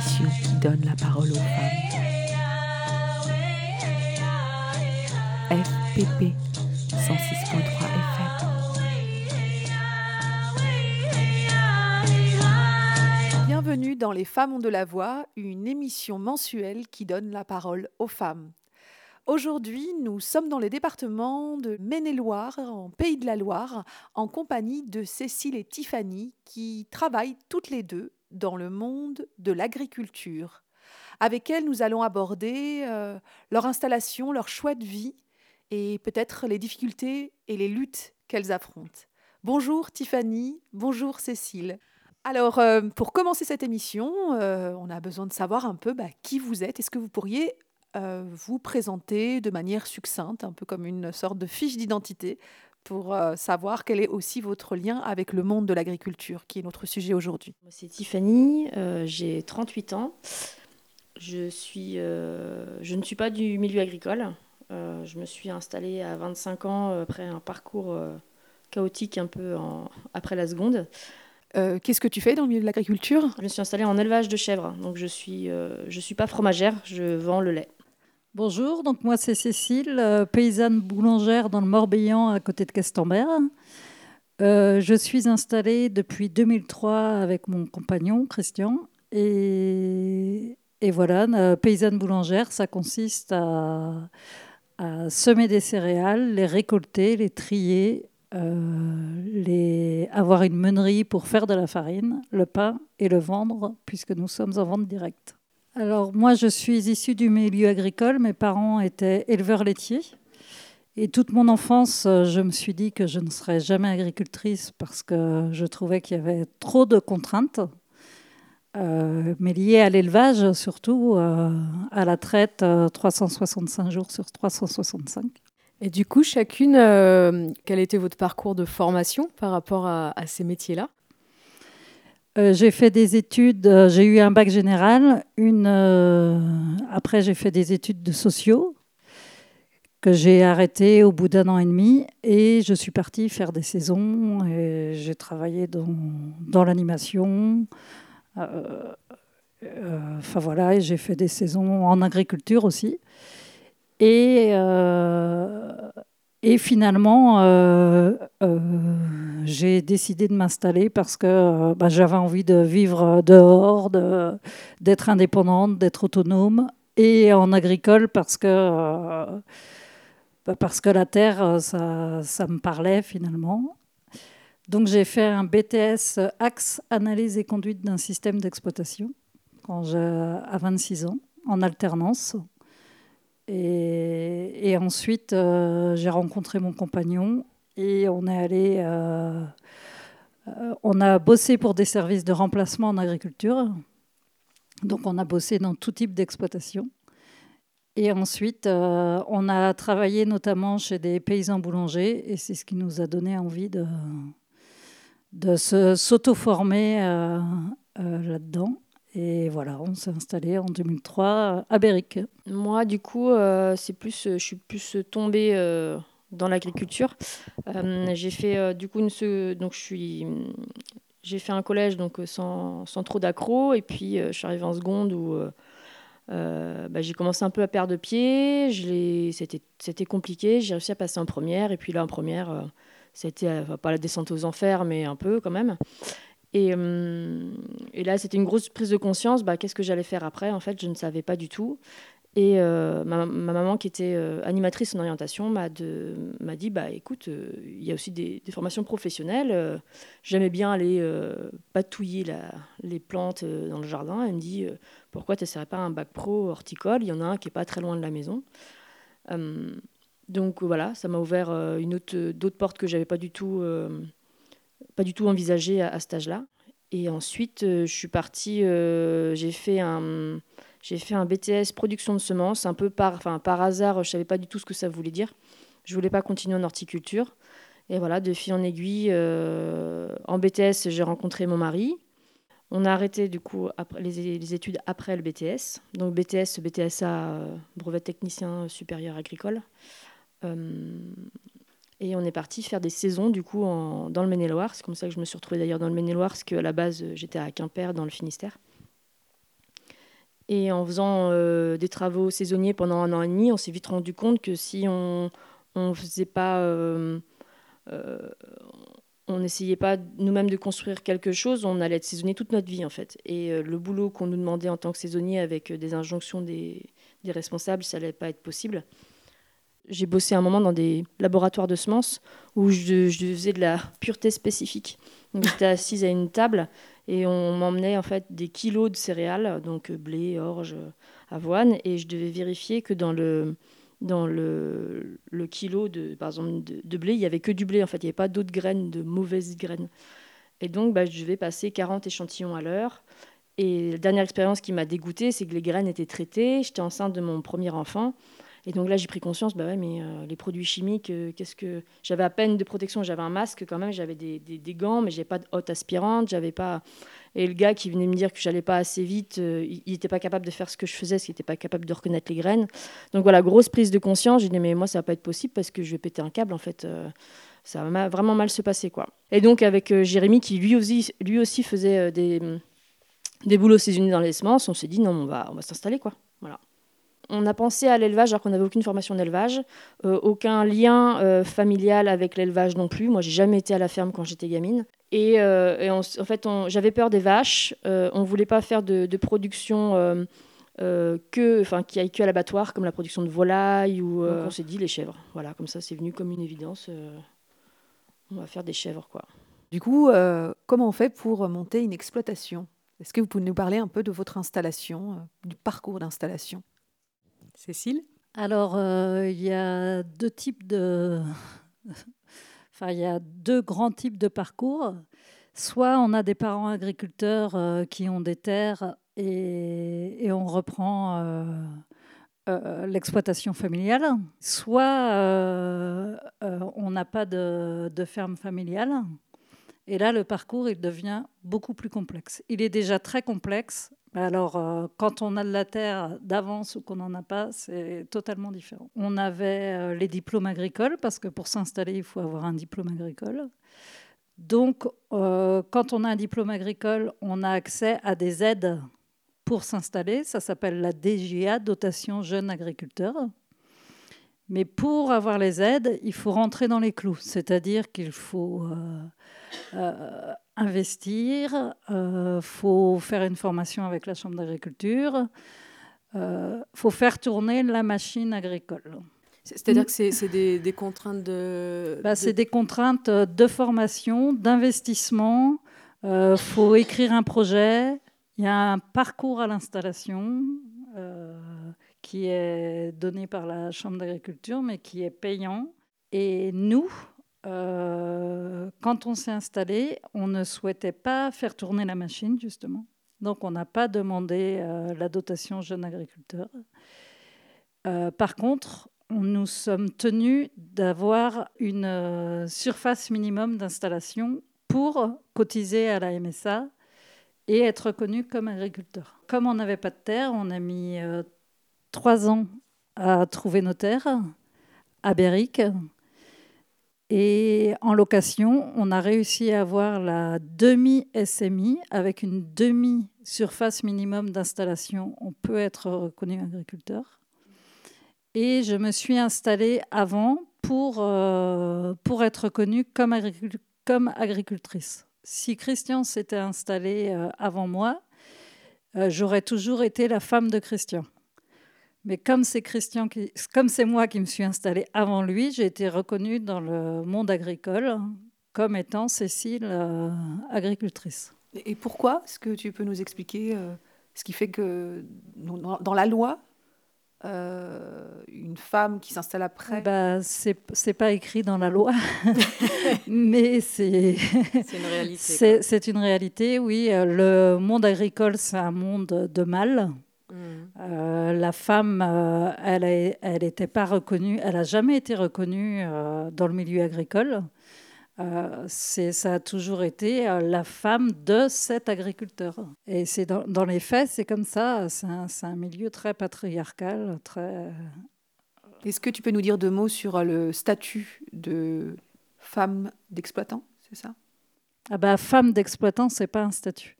qui donne la parole aux femmes. FPP 106.3 FM. Bienvenue dans Les femmes ont de la voix, une émission mensuelle qui donne la parole aux femmes. Aujourd'hui, nous sommes dans les départements de Maine-et-Loire, en Pays de la Loire, en compagnie de Cécile et Tiffany, qui travaillent toutes les deux dans le monde de l'agriculture. Avec elles, nous allons aborder euh, leur installation, leur choix de vie et peut-être les difficultés et les luttes qu'elles affrontent. Bonjour Tiffany, bonjour Cécile. Alors, euh, pour commencer cette émission, euh, on a besoin de savoir un peu bah, qui vous êtes. Est-ce que vous pourriez vous présenter de manière succincte, un peu comme une sorte de fiche d'identité, pour euh, savoir quel est aussi votre lien avec le monde de l'agriculture, qui est notre sujet aujourd'hui. C'est Tiffany, euh, j'ai 38 ans. Je, suis, je ne suis pas du milieu agricole. je me suis installée à 25 ans après un parcours chaotique un peu après la seconde. Qu'est-ce que tu fais dans le milieu de l'agriculture? Je me suis installée en élevage de chèvres, donc je suis, je suis pas fromagère, je vends le lait. Bonjour, donc moi c'est Cécile, euh, paysanne boulangère dans le Morbihan à côté de Castambert. Euh, je suis installée depuis 2003 avec mon compagnon Christian. Et, voilà, euh, paysanne boulangère, ça consiste à, semer des céréales, les récolter, les trier, avoir une meunerie pour faire de la farine, le pain et le vendre, puisque nous sommes en vente directe. Alors moi, je suis issue du milieu agricole. Mes parents étaient éleveurs laitiers. Et toute mon enfance, euh, je me suis dit que je ne serais jamais agricultrice parce que je trouvais qu'il y avait trop de contraintes, euh, mais liées à l'élevage, surtout euh, à la traite 365 jours sur 365. Et du coup, chacune, quel était votre parcours de formation par rapport à ces métiers-là? Euh, j'ai fait des études, euh, j'ai eu un bac général. Une, euh, après, j'ai fait des études de sociaux que j'ai arrêtées au bout d'un an et demi. Et je suis partie faire des saisons. j'ai travaillé dans, dans l'animation. Enfin voilà, et j'ai fait des saisons en agriculture aussi. Et et finalement, euh, euh, j'ai décidé de m'installer parce que euh, bah, j'avais envie de vivre dehors, d'être indépendante, d'être autonome, et en agricole parce que, bah, parce que la terre, ça, ça, me parlait finalement. Donc j'ai fait un BTS Axe, Analyse et Conduite d'un système d'exploitation à 26 ans, en alternance. Et, ensuite, euh, j'ai rencontré mon compagnon et on est allé. Euh, euh, on a bossé pour des services de remplacement en agriculture. Donc, on a bossé dans tout type d'exploitation. Et ensuite, on a travaillé notamment chez des paysans boulangers et c'est ce qui nous a donné envie de, de s'auto-former là-dedans. Et voilà, on s'est installé en 2003 à Béric. Moi, du coup, euh, c'est plus, je suis plus tombée euh, dans l'agriculture. Euh, j'ai fait du coup donc je suis, j'ai fait un collège donc sans, trop d'accro et puis je suis arrivée en seconde où bah, j'ai commencé un peu à perdre pied. C'était, c'était compliqué. J'ai réussi à passer en première et puis là en première, c'était pas la descente aux enfers, mais un peu quand même. Et, euh, et là, c'était une grosse prise de conscience. Bah, Qu'est-ce que j'allais faire après? En fait, je ne savais pas du tout. Et euh, ma, maman, qui était euh, animatrice en orientation, m'a dit bah, écoute, il y a aussi des, formations professionnelles. J'aimais bien aller patouiller les plantes dans le jardin. Elle me dit pourquoi tu n'essaierais pas un bac pro horticole? Il y en a un qui n'est pas très loin de la maison. donc voilà, ça m'a ouvert d'autres portes que j'avais pas du tout pas du tout envisagé à, cet âge-là. Et ensuite, euh, je suis partie, euh, j'ai fait un, j'ai fait un BTS production de semences, un peu par, par hasard, je savais pas du tout ce que ça voulait dire. Je voulais pas continuer en horticulture. Et voilà, de fil en aiguille, euh, en BTS, j'ai rencontré mon mari. On a arrêté du coup les, études après le BTS. Donc BTS, BTSA, brevet technicien supérieur agricole. Et on est parti faire des saisons du coup dans le Maine-et-Loire. C'est comme ça que je me suis retrouvée d'ailleurs dans le Maine-et-Loire, parce qu'à la base j'étais à Quimper dans le Finistère. Et en faisant euh, des travaux saisonniers pendant un an et demi, on s'est vite rendu compte que si on ne faisait pas, euh, euh, on n'essayait pas nous-mêmes de construire quelque chose, on allait être saisonnier toute notre vie en fait. Et le boulot qu'on nous demandait en tant que saisonnier avec des injonctions des, des responsables, ça n'allait pas être possible. J'ai bossé un moment dans des laboratoires de semences où je, faisais de la pureté spécifique. J'étais assise à une table et on m'emmenait en fait des kilos de céréales, donc euh, blé, orge, avoine, et je devais vérifier que dans le, dans le, le kilo de, par exemple, de, blé, il n'y avait que du blé, en fait, il n'y avait pas d'autres graines, de mauvaises graines. Et donc, bah, je devais passer 40 échantillons à l'heure. Et la dernière expérience qui m'a dégoûtée, c'est que les graines étaient traitées. J'étais enceinte de mon premier enfant. Et donc là, j'ai pris conscience, bah ouais, mais euh, les produits chimiques, euh, qu'est-ce que. J'avais à peine de protection, j'avais un masque quand même, j'avais des, gants, mais j'avais pas de haute aspirante, j'avais pas. Et le gars qui venait me dire que j'allais pas assez vite, euh, il n'était pas capable de faire ce que je faisais, parce qu'il n'était pas capable de reconnaître les graines. Donc voilà, grosse prise de conscience. J'ai dit, mais moi, ça va pas être possible parce que je vais péter un câble, en fait. ça va vraiment mal se passer, quoi. Et donc, avec Jérémy, qui lui aussi, lui aussi faisait des, des boulots saisonniers dans les semences, on s'est dit, non, on va, on va s'installer, quoi. Voilà on a pensé à l'élevage alors qu'on n'avait aucune formation d'élevage, euh, aucun lien euh, familial avec l'élevage non plus. Moi, j'ai jamais été à la ferme quand j'étais gamine. Et, euh, en fait, j'avais peur des vaches. on voulait pas faire de, production que, enfin, qui aille que à l'abattoir, comme la production de volailles ou. on s'est dit les chèvres. Voilà, comme ça, c'est venu comme une évidence. on va faire des chèvres, quoi. Du coup, comment on fait pour monter une exploitation? Est-ce que vous pouvez nous parler un peu de votre installation, du parcours d'installation? Cécile Alors, euh, il y a deux types de. enfin, il y a deux grands types de parcours. Soit on a des parents agriculteurs euh, qui ont des terres et, on reprend euh, l'exploitation familiale. Soit on n'a pas de, de, ferme familiale. Et là, le parcours, il devient beaucoup plus complexe. Il est déjà très complexe alors, euh, quand on a de la terre d'avance ou qu'on n'en a pas, c'est totalement différent. On avait euh, les diplômes agricoles, parce que pour s'installer, il faut avoir un diplôme agricole. Donc, euh, quand on a un diplôme agricole, on a accès à des aides pour s'installer. Ça s'appelle la DGA, dotation jeunes agriculteurs. Mais pour avoir les aides, il faut rentrer dans les clous, c'est-à-dire qu'il faut investir, il euh, faut faire une formation avec la Chambre d'agriculture, il euh, faut faire tourner la machine agricole. C'est-à-dire que c'est des, contraintes de... Bah, c'est des contraintes de formation, d'investissement. Il euh, faut écrire un projet. Il y a un parcours à l'installation qui est donné par la Chambre d'agriculture, mais qui est payant. Et nous, euh, quand on s'est installé, on ne souhaitait pas faire tourner la machine, justement. Donc, on n'a pas demandé euh, la dotation jeune agriculteur. Euh, par contre, nous sommes tenus d'avoir une surface minimum d'installation pour cotiser à la MSA et être reconnu comme agriculteur. Comme on n'avait pas de terre, on a mis trois ans à trouver nos terres à Béric. Et en location, on a réussi à avoir la demi-SMI avec une demi-surface minimum d'installation. On peut être reconnu agriculteur. Et je me suis installée avant pour, euh, pour être reconnue comme, comme agricultrice. Si Christian s'était installé euh, avant moi, euh, j'aurais toujours été la femme de Christian. Mais comme c'est Christian, qui, comme c'est moi qui me suis installée avant lui, j'ai été reconnue dans le monde agricole comme étant Cécile euh, agricultrice. Et pourquoi Est-ce que tu peux nous expliquer euh, ce qui fait que dans, la loi, euh, une femme qui s'installe après bah, C'est pas écrit dans la loi, mais c'est. C'est une réalité. C'est une réalité, oui. Le monde agricole, c'est un monde de mal. Euh, la femme, euh, elle n'était pas reconnue, elle n'a jamais été reconnue euh, dans le milieu agricole. ça a toujours été la femme de cet agriculteur. Et c'est dans, les faits, c'est comme ça. C'est un, un, milieu très patriarcal, très Est-ce que tu peux nous dire deux mots sur le statut de femme d'exploitant, c'est ça? Ah bah, Femme d'exploitant, ce n'est pas un statut.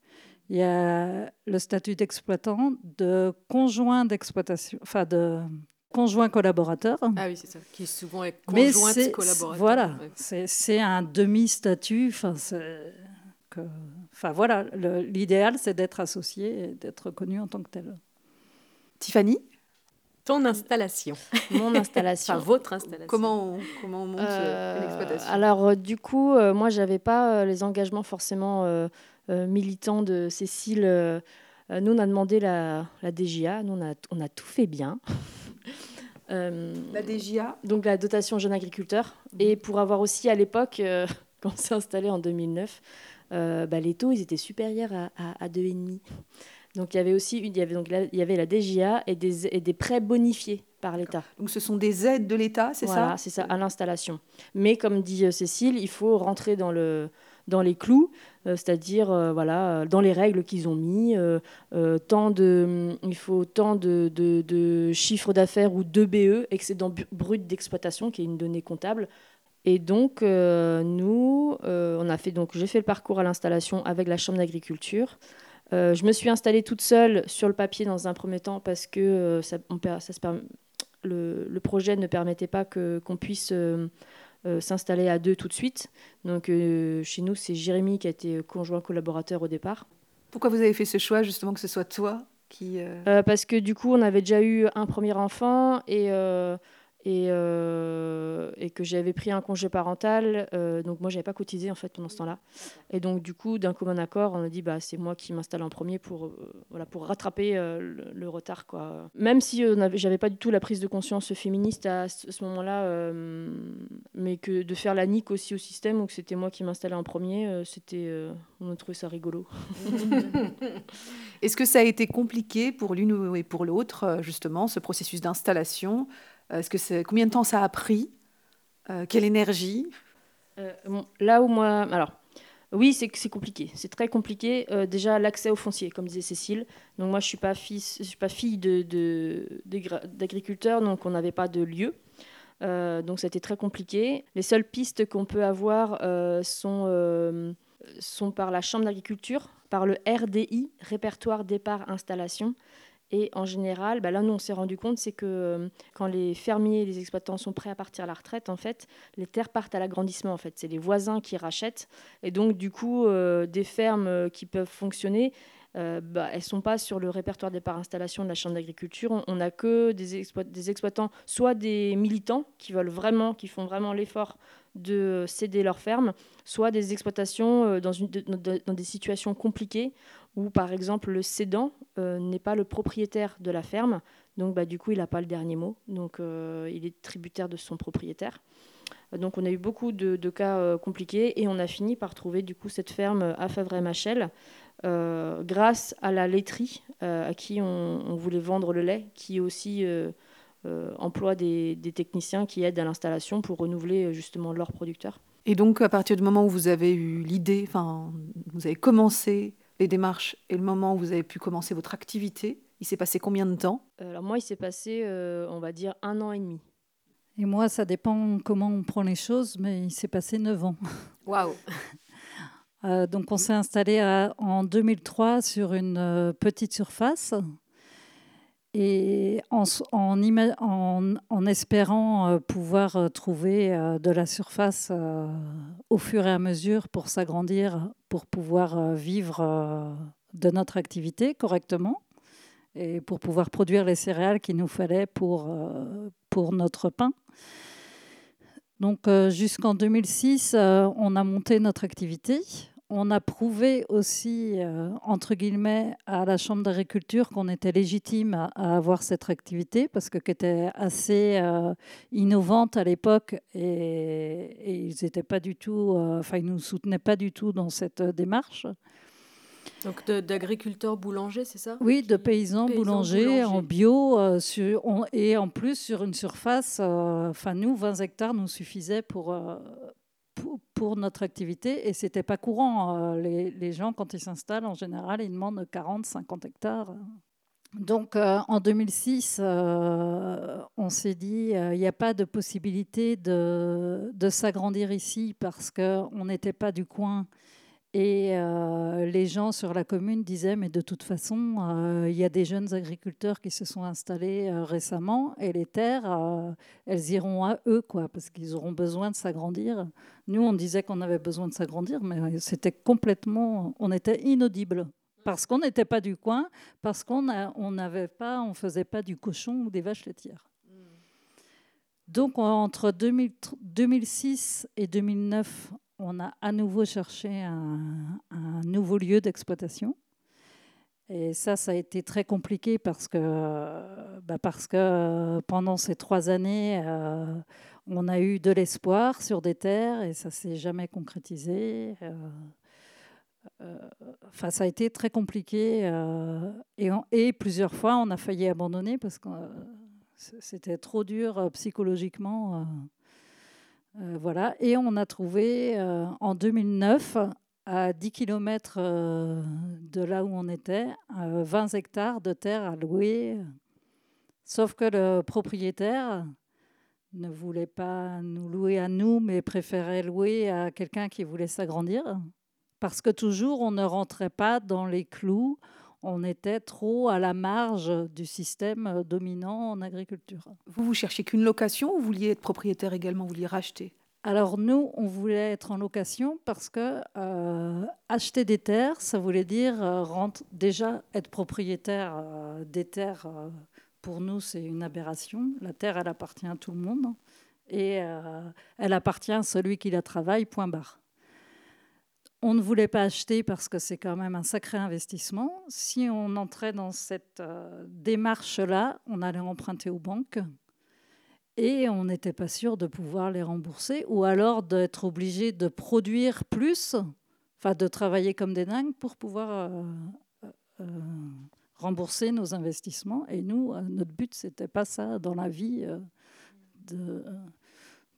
Il y a le statut d'exploitant, de conjoint d'exploitation, enfin de conjoint collaborateur. Ah oui, c'est ça, qui souvent est conjoint collaborateur. Voilà, c'est un demi-statut. Enfin, enfin voilà, l'idéal, c'est d'être associé et d'être reconnu en tant que tel. Tiffany? Ton installation. Mon installation. enfin, votre installation. Comment on, comment on monte euh, l'exploitation? Alors, euh, du coup, euh, moi, je n'avais pas les engagements forcément militants de Cécile. nous, on a demandé la, la DGA. Nous, on a, on a tout fait bien. la DGA Donc, la dotation jeune agriculteur. Et pour avoir aussi, à l'époque, quand on s'est installé en 2009, bah, les taux, ils étaient supérieurs à, à, à 2,5. Donc il y avait aussi il y avait donc il y avait la DGA et des, et des prêts bonifiés par l'État. Donc ce sont des aides de l'État, c'est ça? C'est ça, à l'installation. Mais comme dit euh, Cécile, il faut rentrer dans le dans les clous, euh, c'est-à-dire euh, voilà, dans les règles qu'ils ont mis, de, il faut tant de, de, de chiffre d'affaires ou de BE, excédent brut d'exploitation, qui est une donnée comptable. Et donc nous, on a fait donc j'ai fait le parcours à l'installation avec la chambre d'agriculture. Euh, je me suis installée toute seule sur le papier dans un premier temps parce que euh, le, projet ne permettait pas qu'on puisse euh, s'installer à deux tout de suite. Donc chez nous, c'est Jérémy qui a été conjoint collaborateur au départ. Pourquoi vous avez fait ce choix justement que ce soit toi qui... parce que du coup, on avait déjà eu un premier enfant et et, euh, et que j'avais pris un congé parental. Euh, donc moi, j'avais pas cotisé en fait pendant ce temps-là. Et donc du coup, d'un commun accord, on a dit bah c'est moi qui m'installe en premier pour euh, voilà pour rattraper le, retard quoi. Même si j'avais pas du tout la prise de conscience féministe à ce, moment-là, mais que de faire la nique aussi au système ou que c'était moi qui m'installais en premier, c'était on a trouvé ça rigolo. Est-ce que ça a été compliqué pour l'une et pour l'autre justement ce processus d'installation? Euh, est-ce que c'est combien de temps ça a pris? Euh, Quelle énergie? Euh, Là moi, alors oui, c'est compliqué. C'est très compliqué. déjà, l'accès au foncier, comme disait Cécile. Donc moi, je suis pas fille, je suis pas fille de d'agriculteur, donc on n'avait pas de lieu. donc c'était très compliqué. Les seules pistes qu'on peut avoir sont sont par la chambre d'agriculture, par le RDI, répertoire départ installation, et en général, bah là, nous, on s'est rendu compte, c'est que euh, quand les fermiers et les exploitants sont prêts à partir à la retraite, en fait, les terres partent à l'agrandissement. En fait, c'est les voisins qui rachètent. Et donc, du coup, euh, des fermes euh, qui peuvent fonctionner, bah, elles ne sont pas sur le répertoire des parts installation de la Chambre d'agriculture. On n'a que des, exploitants, soit des militants qui veulent vraiment, qui font vraiment l'effort de céder leur ferme, soit des exploitations dans, une, dans des situations compliquées où par exemple le cédant euh, n'est pas le propriétaire de la ferme, donc bah, du coup il n'a pas le dernier mot, donc euh, il est tributaire de son propriétaire. Donc on a eu beaucoup de, cas euh, compliqués et on a fini par trouver du coup cette ferme à Favre-Machel grâce à la laiterie à qui on, voulait vendre le lait, qui aussi emploie des, des, techniciens qui aident à l'installation pour renouveler justement leurs producteurs. Et donc à partir du moment où vous avez eu l'idée, enfin vous avez commencé les démarches et le moment où vous avez pu commencer votre activité Il s'est passé combien de temps? Euh, Alors moi, il s'est passé, euh, on va dire, un an et demi. Et moi, ça dépend comment on prend les choses, mais il s'est passé neuf ans. Waouh euh, Donc on s'est installé en 2003 sur une petite surface et en, espérant euh, pouvoir euh, trouver euh, de la surface au fur et à mesure pour s'agrandir, pour pouvoir vivre de notre activité correctement et pour pouvoir produire les céréales qu'il nous fallait pour, pour notre pain. Donc jusqu'en 2006, on a monté notre activité on a prouvé aussi, euh, entre guillemets, à la Chambre d'agriculture qu'on était légitime à, avoir cette activité parce que était assez euh, innovante à l'époque et, ils n'étaient pas du tout, euh, enfin ils nous soutenaient pas du tout dans cette démarche. Donc d'agriculteurs boulangers, c'est ça? Oui, de paysans, boulangers, en bio et en plus sur une surface, enfin nous, 20 hectares nous suffisaient pour, pour, notre activité et c'était pas courant. Euh, les, gens, quand ils s'installent, en général, ils demandent 40, 50 hectares. Donc en 2006, on s'est dit, il n'y a pas de possibilité de, de s'agrandir ici parce qu'on n'était pas du coin et euh, les gens sur la commune disaient, mais de toute façon, euh, il y a des jeunes agriculteurs qui se sont installés euh, récemment et les terres, elles iront à eux, quoi, parce qu'ils auront besoin de s'agrandir. Nous, on disait qu'on avait besoin de s'agrandir, mais c'était complètement, on était inaudible. Parce qu'on n'était pas du coin, parce qu'on n'avait pas, on faisait pas du cochon ou des vaches laitières. Donc entre 2006 et 2009, on a à nouveau cherché un, nouveau lieu d'exploitation. Et ça, ça a été très compliqué parce que, bah, parce que pendant ces trois années, euh, on a eu de l'espoir sur des terres et ça s'est jamais concrétisé. Euh, euh, enfin, ça a été très compliqué et, et, plusieurs fois, on a failli abandonner parce que c'était trop dur psychologiquement. Euh, voilà. Et on a trouvé euh, en 2009, à 10 km euh, de là où on était, 20 hectares de terre à louer. Sauf que le propriétaire ne voulait pas nous louer à nous, mais préférait louer à quelqu'un qui voulait s'agrandir. Parce que toujours, on ne rentrait pas dans les clous, on était trop à la marge du système dominant en agriculture. Vous, vous cherchiez qu'une location ou vous vouliez être propriétaire également, vous vouliez racheter? Alors nous, on voulait être en location parce que euh, acheter des terres, ça voulait dire euh, déjà être propriétaire euh, des terres. pour nous, c'est une aberration. La terre, elle appartient à tout le monde et elle appartient à celui qui la travaille. Point barre. On ne voulait pas acheter parce que c'est quand même un sacré investissement. Si on entrait dans cette euh, démarche-là, on allait emprunter aux banques et on n'était pas sûr de pouvoir les rembourser ou alors d'être obligé de produire plus, enfin de travailler comme des dingues pour pouvoir euh, euh, rembourser nos investissements. Et nous, notre but, c'était pas ça dans la vie de,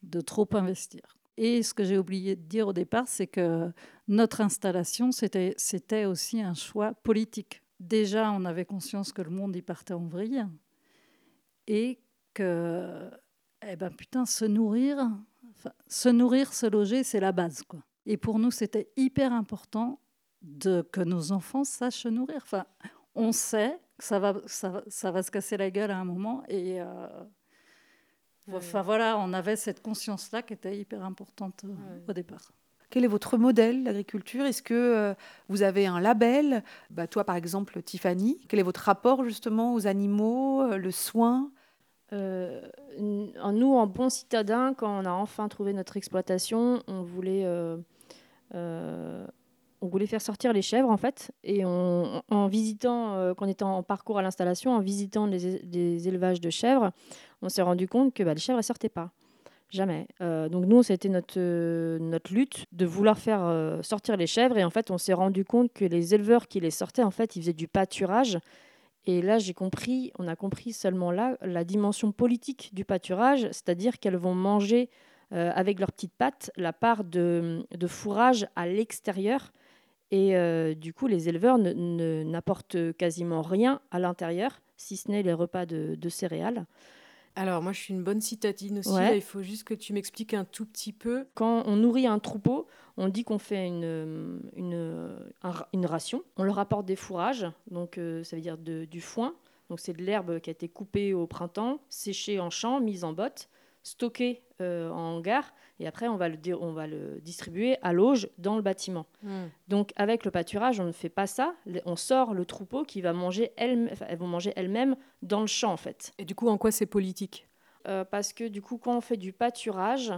de trop investir. Et ce que j'ai oublié de dire au départ, c'est que notre installation, c'était aussi un choix politique. Déjà, on avait conscience que le monde y partait en vrille et que, eh ben putain, se nourrir, se nourrir, se loger, c'est la base, quoi. Et pour nous, c'était hyper important de, que nos enfants sachent nourrir. Enfin, on sait que ça va, ça, ça va se casser la gueule à un moment et euh, Enfin voilà, on avait cette conscience-là qui était hyper importante euh, au départ. Quel est votre modèle d'agriculture? Est-ce que euh, vous avez un label? Bah, Toi, par exemple, Tiffany, quel est votre rapport justement aux animaux, euh, le soin? Nous, en bons citadins, quand on a enfin trouvé notre exploitation, on voulait on voulait faire sortir les chèvres en fait, et en visitant, euh, quand était en parcours à l'installation, en visitant les, élevages de chèvres, on s'est rendu compte que bah, les chèvres ne sortaient pas. Jamais. Euh, donc nous, c'était notre, euh, notre lutte de vouloir faire sortir les chèvres, et en fait, on s'est rendu compte que les éleveurs qui les sortaient, en fait, ils faisaient du pâturage. Et là, j'ai compris, on a compris seulement là la dimension politique du pâturage, c'est-à-dire qu'elles vont manger avec leurs petites pattes la part de fourrage à l'extérieur et euh, du coup, les éleveurs n'apportent quasiment rien à l'intérieur, si ce n'est les repas de, céréales. Alors moi, je suis une bonne citadine aussi. il faut juste que tu m'expliques un tout petit peu. Quand on nourrit un troupeau, on dit qu'on fait une, une, ration. On leur apporte des fourrages, donc euh, ça veut dire du foin. Donc c'est de l'herbe qui a été coupée au printemps, séchée en champ, mise en botte stocké euh, en hangar et après on va le, on va le distribuer à l'auge dans le bâtiment. Hmm. Donc avec le pâturage, on ne fait pas ça. On sort le troupeau qui va manger elles, elles vont manger elles-mêmes dans le champ en fait. Et du coup, en quoi c'est politique? Euh, Parce que du coup, quand on fait du pâturage,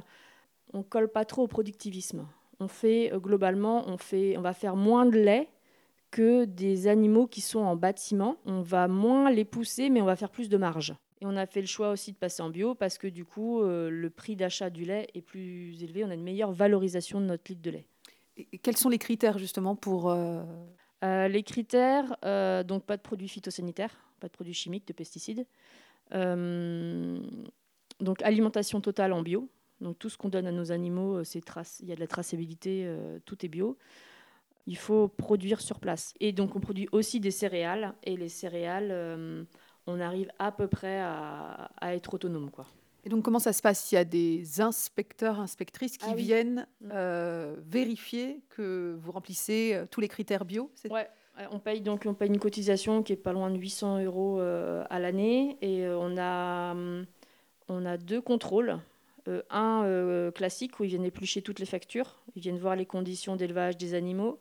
on colle pas trop au productivisme. On fait euh, globalement, on fait, on va faire moins de lait que des animaux qui sont en bâtiment. On va moins les pousser, mais on va faire plus de marge. Et on a fait le choix aussi de passer en bio parce que du coup, euh, le prix d'achat du lait est plus élevé. On a une meilleure valorisation de notre litre de lait. Et quels sont les critères justement pour... Euh, euh, les critères, donc pas de produits phytosanitaires, pas de produits chimiques, de pesticides. donc alimentation totale en bio. Donc tout ce qu'on donne à nos animaux, il y a de la traçabilité, tout est bio. Il faut produire sur place. Et donc on produit aussi des céréales. Et les céréales, euh, on arrive à peu près à, être autonome. Quoi. Et donc comment ça se passe? Il y a des inspecteurs, inspectrices qui ah viennent mm. euh, vérifier que vous remplissez tous les critères bio Ouais. On paye donc on paye une cotisation qui est pas loin de 800 euros à l'année et on a on a deux contrôles euh, un euh, classique où ils viennent éplucher toutes les factures, ils viennent voir les conditions d'élevage des animaux.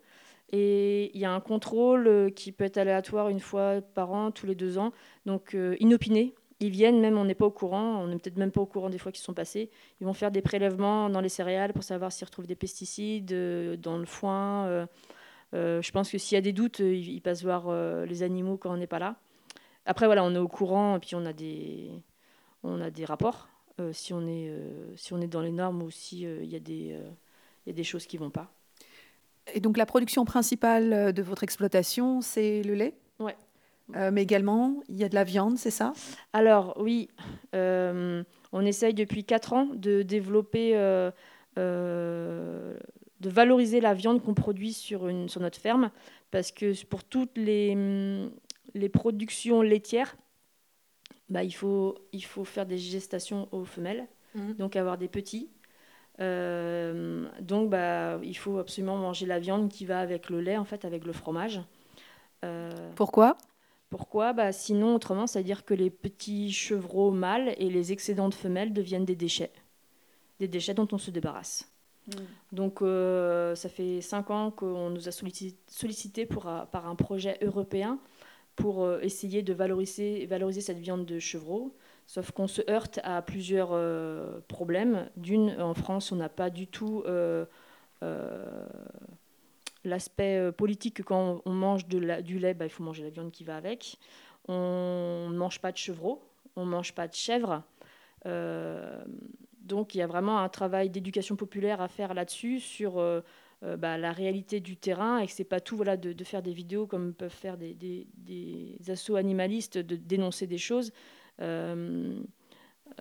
Et il y a un contrôle euh, qui peut être aléatoire une fois par an, tous les deux ans, donc inopiné. Ils viennent, même on n'est pas au courant, on n'est peut-être même pas au courant des fois qui sont passés. Ils vont faire des prélèvements dans les céréales pour savoir s'ils retrouvent des pesticides dans le foin. je pense que s'il y a des doutes, ils passent voir les animaux quand on n'est pas là. Après, voilà, on est au courant et puis on a des, on a des rapports euh, si, on est, euh, si on est dans les normes ou s'il euh, y, y a des choses qui ne vont pas. Et donc la production principale de votre exploitation, c'est le lait Oui. mais également, il y a de la viande, c'est ça? Alors oui, on essaye depuis 4 ans de développer, de valoriser la viande qu'on produit sur, une, sur notre ferme, parce que pour toutes les, les productions laitières, bah, il, faut, il faut faire des gestations aux femelles, mhm. donc avoir des petits. Euh, donc bah, il faut absolument manger la viande qui va avec le lait, en fait, avec le fromage. Euh, Pourquoi? Pourquoi? Bah, Sinon, autrement, c'est-à-dire que les petits chevreaux mâles et les excédents de femelles deviennent des déchets. Des déchets dont on se débarrasse. Mhm. Donc euh, ça fait cinq ans qu'on nous a sollicité, pour, par un projet européen pour essayer de valoriser, valoriser cette viande de chevreau. Sauf qu'on se heurte à plusieurs euh, problèmes. D'une, en France, on n'a pas du tout euh, l'aspect politique que quand on mange de du lait, bah, il faut manger la viande qui va avec. On ne mange pas de chevreau, on ne mange pas de chèvre. donc il y a vraiment un travail d'éducation populaire à faire là-dessus, sur euh, bah, la réalité du terrain et que c'est pas tout voilà, de, faire des vidéos comme peuvent faire des assauts animalistes, de dénoncer des choses. Euh,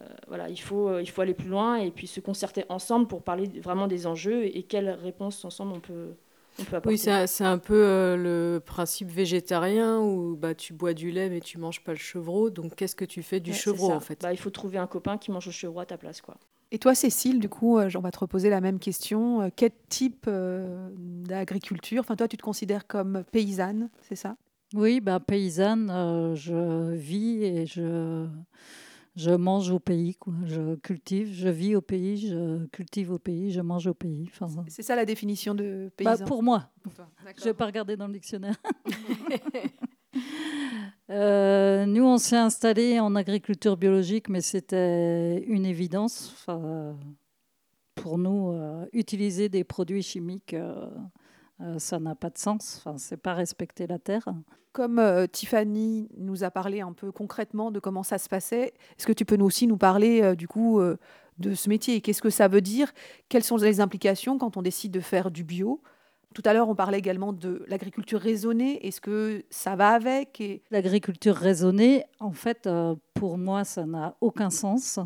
euh, voilà, il faut, il faut aller plus loin et puis se concerter ensemble pour parler vraiment des enjeux et, quelles réponses ensemble on peut, on peut apporter. Oui, c'est un, peu le principe végétarien où bah, tu bois du lait mais tu manges pas le chevreau. Donc qu'est-ce que tu fais du chevreau en fait? Bah, Il faut trouver un copain qui mange le chevreau à ta place. quoi. Et toi, Cécile, du coup, euh, on va te reposer la même question. Euh, quel type euh, d'agriculture Enfin, toi, tu te considères comme paysanne, c'est ça? Oui, ben, paysanne, je vis et je, je mange au pays. Quoi. Je cultive, je vis au pays, je cultive au pays, je mange au pays. Enfin, c'est ça la définition de bah, paysan Pour moi. je ne vais pas regarder dans le dictionnaire. Euh, nous, on s'est installé en agriculture biologique, mais c'était une évidence. Enfin, pour nous, euh, utiliser des produits chimiques, euh, ça n'a pas de sens. Enfin, c'est pas respecter la terre. Comme Tiffany nous a parlé un peu concrètement de comment ça se passait, est-ce que tu peux nous aussi nous parler du coup de ce métier Qu'est-ce que ça veut dire? Quelles sont les implications quand on décide de faire du bio? Tout à l'heure, on parlait également de l'agriculture raisonnée. Est-ce que ça va avec et... L'agriculture raisonnée, en fait, euh, pour moi, ça n'a aucun sens.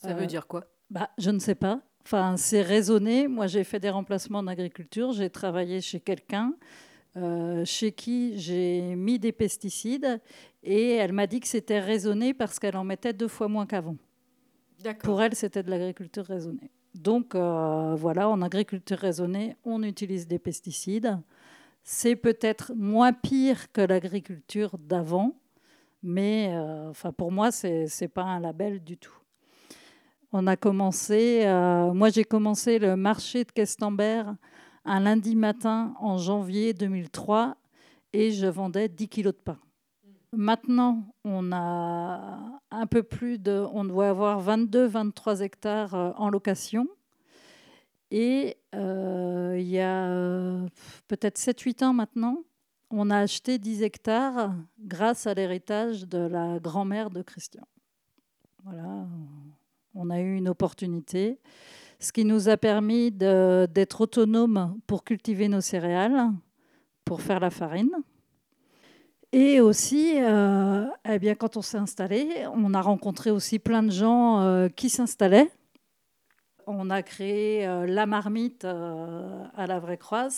Ça veut euh, dire quoi? bah, Je ne sais pas. Enfin, c'est raisonné. Moi, j'ai fait des remplacements en agriculture. J'ai travaillé chez quelqu'un euh, chez qui j'ai mis des pesticides et elle m'a dit que c'était raisonné parce qu'elle en mettait deux fois moins qu'avant. Pour elle, c'était de l'agriculture raisonnée. Donc euh, voilà, en agriculture raisonnée, on utilise des pesticides. C'est peut-être moins pire que l'agriculture d'avant, mais euh, enfin pour moi, ce n'est pas un label du tout. On a commencé, euh, moi j'ai commencé le marché de Questembert un lundi matin en janvier 2003 et je vendais 10 kilos de pain. Maintenant, on a un peu plus de, on doit avoir 22-23 hectares euh, en location. Et euh, il y a peut-être 7-8 ans maintenant, on a acheté 10 hectares grâce à l'héritage de la grand-mère de Christian. Voilà, on a eu une opportunité, ce qui nous a permis d'être autonomes pour cultiver nos céréales, pour faire la farine. Et aussi, euh, eh bien, quand on s'est installé, on a rencontré aussi plein de gens euh, qui s'installaient. on a créé la marmite à la Vraie Croix.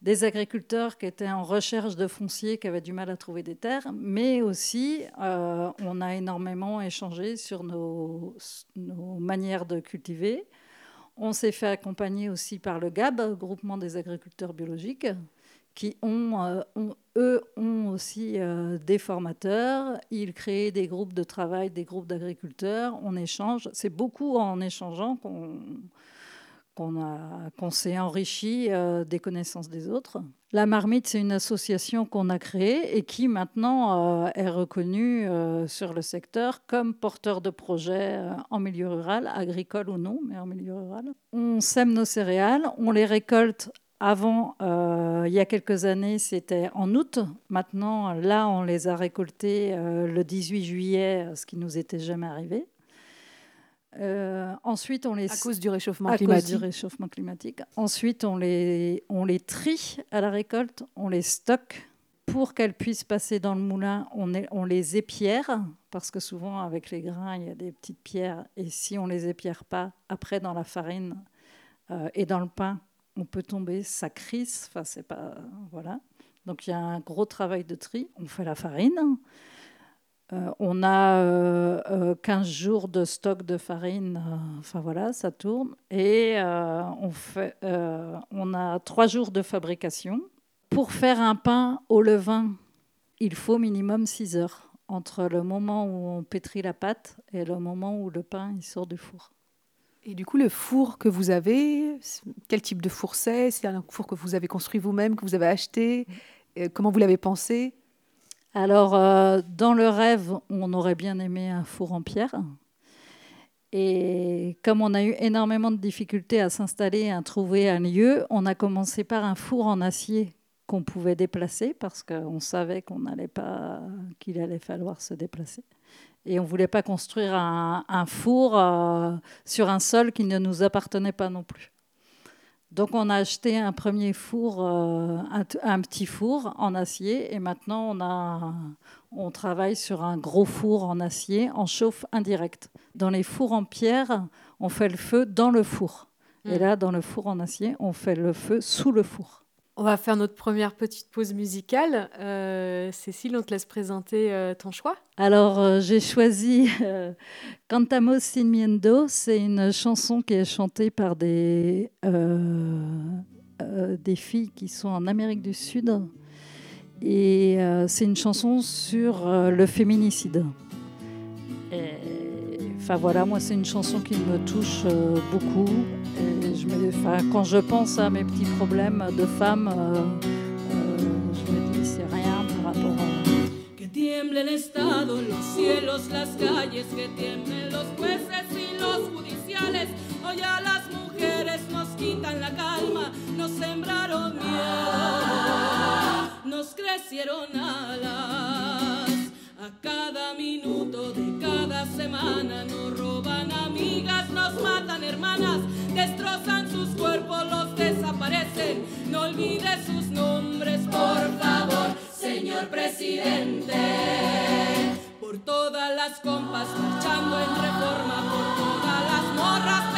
Des agriculteurs qui étaient en recherche de foncier, qui avaient du mal à trouver des terres, mais aussi on a énormément échangé sur nos, manières de cultiver. On s'est fait accompagner aussi par le GAB, Groupement des agriculteurs biologiques, qui euh, eux ont aussi euh, des formateurs. Ils créent des groupes de travail, des groupes d'agriculteurs. On échange. C'est beaucoup en échangeant qu'on qu'on s'est enrichi euh, des connaissances des autres. La Marmite, c'est une association qu'on a créée et qui maintenant euh, est reconnue euh, sur le secteur comme porteur de projets en milieu rural, agricole ou non, mais en milieu rural. On sème nos céréales, on les récolte avant, il y a quelques années, c'était en août. Maintenant, là, on les a récoltés le 18 juillet, ce qui nous était jamais arrivé. Euh, ensuite, on les à cause du réchauffement climatique. du réchauffement climatique. Ensuite, on les on les trie à la récolte, on les stocke pour qu'elles puissent passer dans le moulin. On, on les épierre parce que souvent avec les grains il y a des petites pierres et si on les épierre pas, après dans la farine euh, et dans le pain, on peut tomber, ça crisse. Enfin, c'est pas voilà. Donc il y a un gros travail de tri. On fait la farine. Euh, on a 15 euh, euh, jours de stock de farine, enfin voilà, ça tourne. Et on, fait, on a 3 jours de fabrication. Pour faire un pain au levain, il faut minimum 6 heures entre le moment où on pétrit la pâte et le moment où le pain sort du four. Et du coup, le four que vous avez, quel type de four c'est? C'est un four que vous avez construit vous-même, que vous avez acheté Comment vous l'avez pensé? Alors, euh, dans le rêve, on aurait bien aimé un four en pierre. Et comme on a eu énormément de difficultés à s'installer, à trouver un lieu, on a commencé par un four en acier qu'on pouvait déplacer parce qu'on savait qu'on n'allait pas, qu'il allait falloir se déplacer. Et on ne voulait pas construire un, four euh, sur un sol qui ne nous appartenait pas non plus. Donc on a acheté un premier four, euh, un, petit four en acier et maintenant on, a, on travaille sur un gros four en acier en chauffe indirect. Dans les fours en pierre, on fait le feu dans le four. Et hmm. là, dans le four en acier, on fait le feu sous le four. On va faire notre première petite pause musicale. Euh, Cécile, on te laisse présenter euh, ton choix. Alors, euh, j'ai choisi Cantamos sin Miendo. C'est une chanson qui est chantée par des, des filles qui sont en Amérique du Sud. Et c'est une chanson sur le féminicide. Enfin voilà, moi c'est une chanson qui me touche beaucoup je me, quand je pense à mes petits problèmes de femme, euh, euh, je me dis c'est rien par rapport à. Que tiemble el Estado, los cielos, las calles, que tiemblen los jueces y los judiciales. Hoy a las mujeres nos quitan la calma, nos sembraron miedo, nos crecieron alas. A cada minuto de cada semana nos roban amigas, nos matan hermanas destrozan sus cuerpos, los desaparecen. No olvide sus nombres, por favor, señor presidente. Por todas las compas marchando en reforma, por todas las morras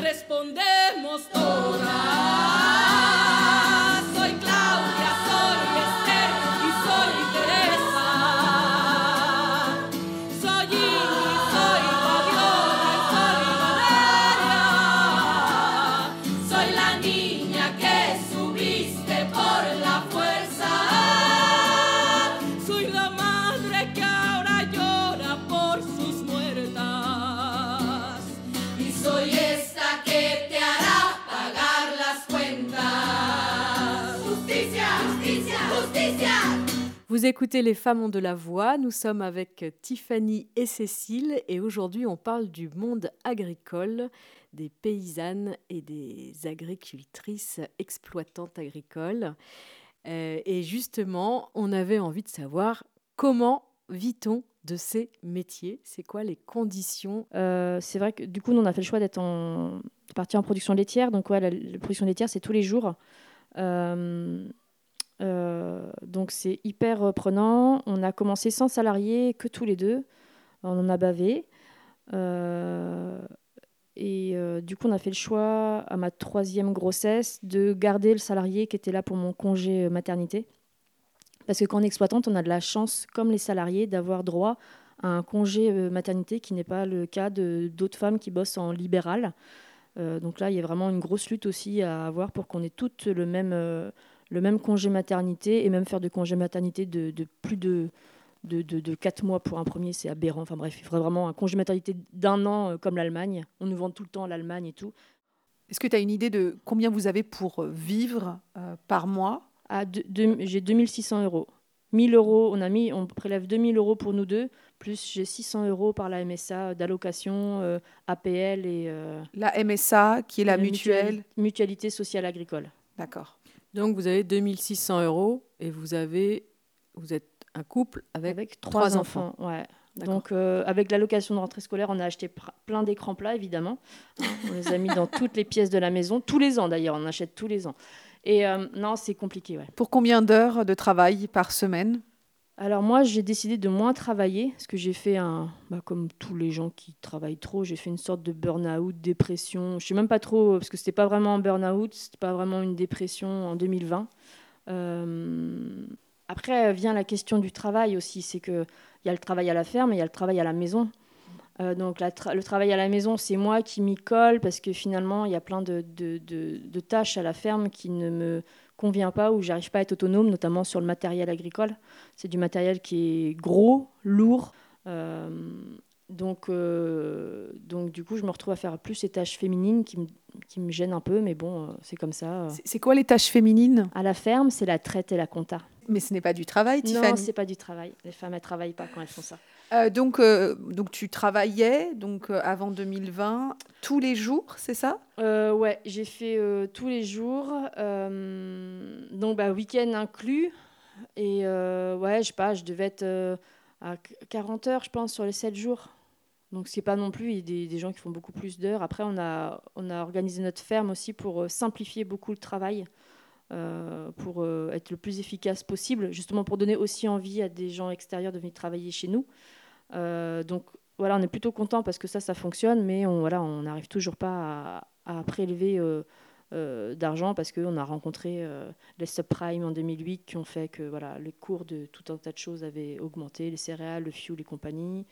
respondemos todas. soy esta que Vous écoutez Les femmes ont de la voix. Nous sommes avec Tiffany et Cécile et aujourd'hui on parle du monde agricole, des paysannes et des agricultrices exploitantes agricoles. Euh, et justement, on avait envie de savoir comment vit-on de ces métiers? C'est quoi les conditions? Euh, C'est vrai que du coup, nous, on a fait le choix d'être en partie en production laitière. Donc, ouais, la, production laitière, c'est tous les jours. Euh, donc, c'est hyper prenant. On a commencé sans salariés, que tous les deux. On en a bavé. Et euh, du coup, on a fait le choix, à ma troisième grossesse, de garder le salarié qui était là pour mon congé euh, maternité. Parce que quand on est exploitante, on a de la chance, comme les salariés, d'avoir droit à un congé euh, maternité qui n'est pas le cas d'autres femmes qui bossent en libéral. donc là, il y a vraiment une grosse lutte aussi à avoir pour qu'on ait toutes le même, le même congé maternité et même faire de congé maternité de, de plus de de, de, 4 mois pour un premier, c'est aberrant. Enfin bref, il faudrait vraiment un congé maternité d'un an euh, comme l'Allemagne. On nous vend tout le temps l'Allemagne et tout. Est-ce que tu as une idée de combien vous avez pour euh, vivre euh, par mois? Ah, J'ai 2600 euros. 1000 euros, on, a mis, on prélève 2000 euros pour nous deux, plus j'ai 600 euros par la MSA d'allocation, APL et... la MSA, qui est la, mutuelle Mutualité sociale agricole. D'accord. Donc vous avez 2600 euros et vous, avez, vous êtes un couple avec, trois, enfants. Ouais. Donc, euh, avec l'allocation de rentrée scolaire, on a acheté plein d'écrans plats, évidemment. on les a mis dans toutes les pièces de la maison, tous les ans d'ailleurs, on achète tous les ans. Et euh, non, c'est compliqué. Ouais. Pour combien d'heures de travail par semaine? Alors moi, j'ai décidé de moins travailler, parce que j'ai fait un, bah, comme tous les gens qui travaillent trop, j'ai fait une sorte de burn-out, dépression. Je sais même pas trop, parce que c'était pas vraiment un burn-out, c'était pas vraiment une dépression en 2020. Euh, après vient la question du travail aussi. C'est qu'il y a le travail à la ferme et il y a le travail à la maison. Euh, donc le travail à la maison, c'est moi qui m'y colle parce que finalement, il y a plein de, tâches à la ferme qui ne me convient pas ou j'arrive pas à être autonome, notamment sur le matériel agricole. C'est du matériel qui est gros, lourd. Euh, donc, euh, donc du coup, je me retrouve à faire plus ces tâches féminines qui me, qui me gênent un peu, mais bon, c'est comme ça. C'est quoi les tâches féminines? À la ferme, c'est la traite et la compta. Mais ce n'est pas du travail, Tiffany. Non, c'est pas du travail. Les femmes, elles travaillent pas quand elles font ça. Euh, donc, euh, donc tu travaillais donc euh, avant 2020 tous les jours, c'est ça? Ouais, j'ai fait tous les jours, donc bah, week-end inclus. Et ouais, je sais pas, je devais être à 40 heures, je pense, sur les 7 jours. Donc c'est pas non plus, des, gens qui font beaucoup plus d'heures. Après, on a, on a organisé notre ferme aussi pour simplifier beaucoup le travail. Pour être le plus efficace possible, justement pour donner aussi envie à des gens extérieurs de venir travailler chez nous. Euh, donc voilà, on est plutôt content parce que ça, ça fonctionne, mais on voilà, on n'arrive toujours pas à, prélever d'argent parce qu'on a rencontré les subprimes en 2008 qui ont fait que voilà, les cours de tout un tas de choses avaient augmenté, les céréales, le fuel et compagnie.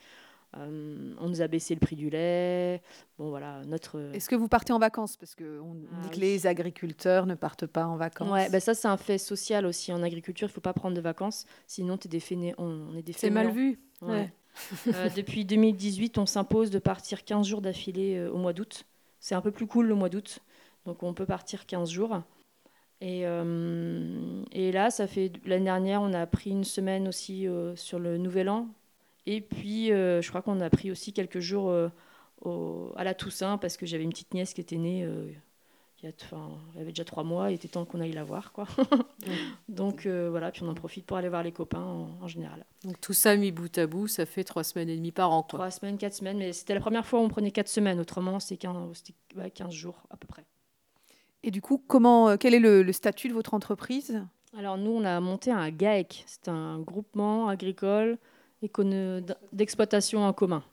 Euh, on nous a baissé le prix du lait. Bon, voilà, notre... Est-ce que vous partez en vacances? Parce qu'on dit ah que les agriculteurs ne partent pas en vacances. Ouais, ben ça, c'est un fait social aussi. En agriculture, il ne faut pas prendre de vacances. Sinon, es des on est des C'est mal vu. Euh, depuis 2018, on s'impose de partir 15 jours d'affilée euh, au mois d'août. C'est un peu plus cool le mois d'août. Donc, on peut partir 15 jours. Et, et là, ça fait l'année dernière, on a pris une semaine aussi sur le Nouvel An et puis, euh, je crois qu'on a pris aussi quelques jours euh, à la Toussaint parce que j'avais une petite nièce qui était née. Euh, il y a, elle avait déjà trois mois, il était temps qu'on aille la voir. Quoi. Donc voilà, puis on en profite pour aller voir les copains en, général. Donc tout ça mis bout à bout, ça fait trois semaines et demie par an. Trois semaines, quatre semaines, mais c'était la première fois où on prenait quatre semaines, autrement c'était 15, 15, jours à peu près. Et du coup, comment, quel est le, le statut de votre entreprise? Alors nous, on a monté un GAEC, c'est un groupement agricole d'exploitation en commun.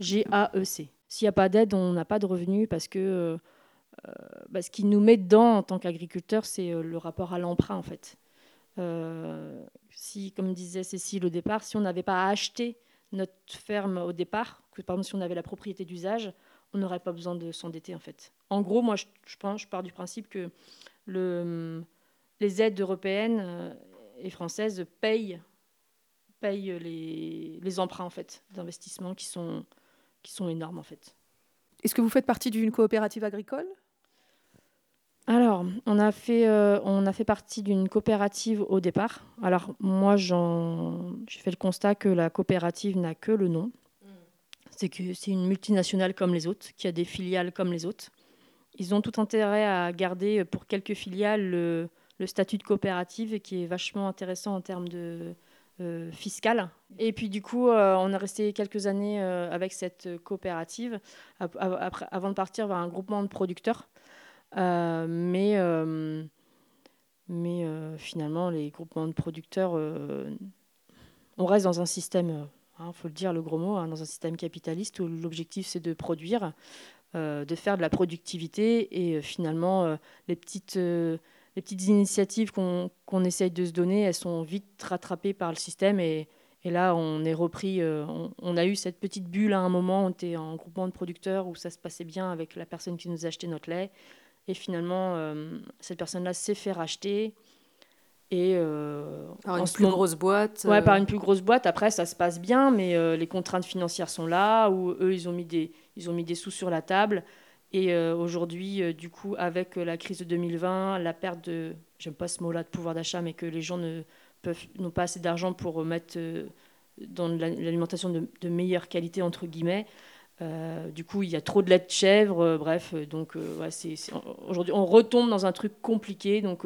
G-A-E-C. S'il n'y a pas d'aide, on n'a pas de revenus parce que euh, euh, bah, ce qui nous met dedans en tant qu'agriculteur, c'est euh, le rapport à l'emprunt en fait. si, comme disait Cécile au départ, si on n'avait pas acheté notre ferme au départ, que par si on avait la propriété d'usage, on n'aurait pas besoin de s'endetter en fait. En gros, moi je, pense, je pars du principe que le, les aides européennes et françaises payent paye les, les emprunts en fait, d'investissement qui sont, qui sont énormes en fait. Est-ce que vous faites partie d'une coopérative agricole? Alors, on a fait, on a fait partie d'une coopérative au départ. Alors, moi, j'ai fait le constat que la coopérative n'a que le nom. Mm. C'est que c'est une multinationale comme les autres, qui a des filiales comme les autres. Ils ont tout intérêt à garder pour quelques filiales le, statut de coopérative qui est vachement intéressant en termes de euh, fiscal. Et puis du coup, euh, on est resté quelques années euh, avec cette coopérative avant de partir vers un groupement de producteurs. Mais mais finalement, les groupements de producteurs, on reste dans un système, il hein, faut le dire le gros mot, hein, dans un système capitaliste où l'objectif c'est de produire, de faire de la productivité et finalement les petites les petites initiatives qu'on essaye de se donner, elles sont vite rattrapées par le système. Et, là, on est repris. Euh, on, a eu cette petite bulle à un moment. On était en groupement de producteurs où ça se passait bien avec la personne qui nous achetait notre lait. Et finalement, euh, cette personne-là s'est fait racheter. Et euh, par une plus grosse boîte. Ouais, par une plus grosse boîte. Après, ça se passe bien, mais les contraintes financières sont là. Où eux, ils ont mis des, ils ont mis des sous sur la table. Et euh, aujourd'hui, euh, du coup, avec euh, la crise de 2020, la perte de, j'aime pas ce mot-là, de pouvoir d'achat, mais que les gens ne peuvent, n'ont pas assez d'argent pour mettre dans l'alimentation de, meilleure qualité, entre guillemets. Du coup, il y a trop de lait de chèvre, bref. Donc, c'est, aujourd'hui, on retombe dans un truc compliqué. Donc,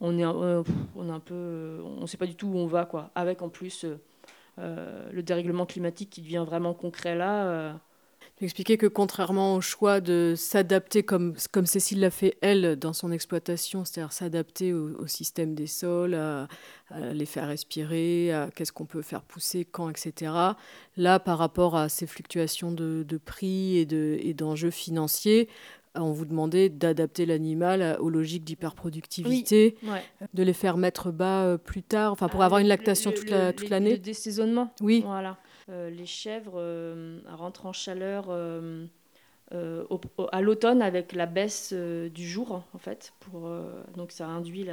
on est, on est un peu, on ne sait pas du tout où on va, quoi. Avec en plus le dérèglement climatique qui devient vraiment concret là expliquer que contrairement au choix de s'adapter comme, comme Cécile l'a fait elle dans son exploitation, c'est-à-dire s'adapter au, système des sols, à, les faire respirer, à qu'est-ce qu'on peut faire pousser, quand, etc. Là, par rapport à ces fluctuations de, prix et, de, et d'enjeux financiers, on vous demandait d'adapter l'animal aux logiques d'hyperproductivité, de les faire mettre bas euh, plus tard, enfin pour avoir une lactation toute, la, toute l'année. Le désaisonnement. Oui. Voilà. Euh, les chèvres euh, rentrent en chaleur euh, à l'automne avec la baisse du jour, en fait. Donc ça induit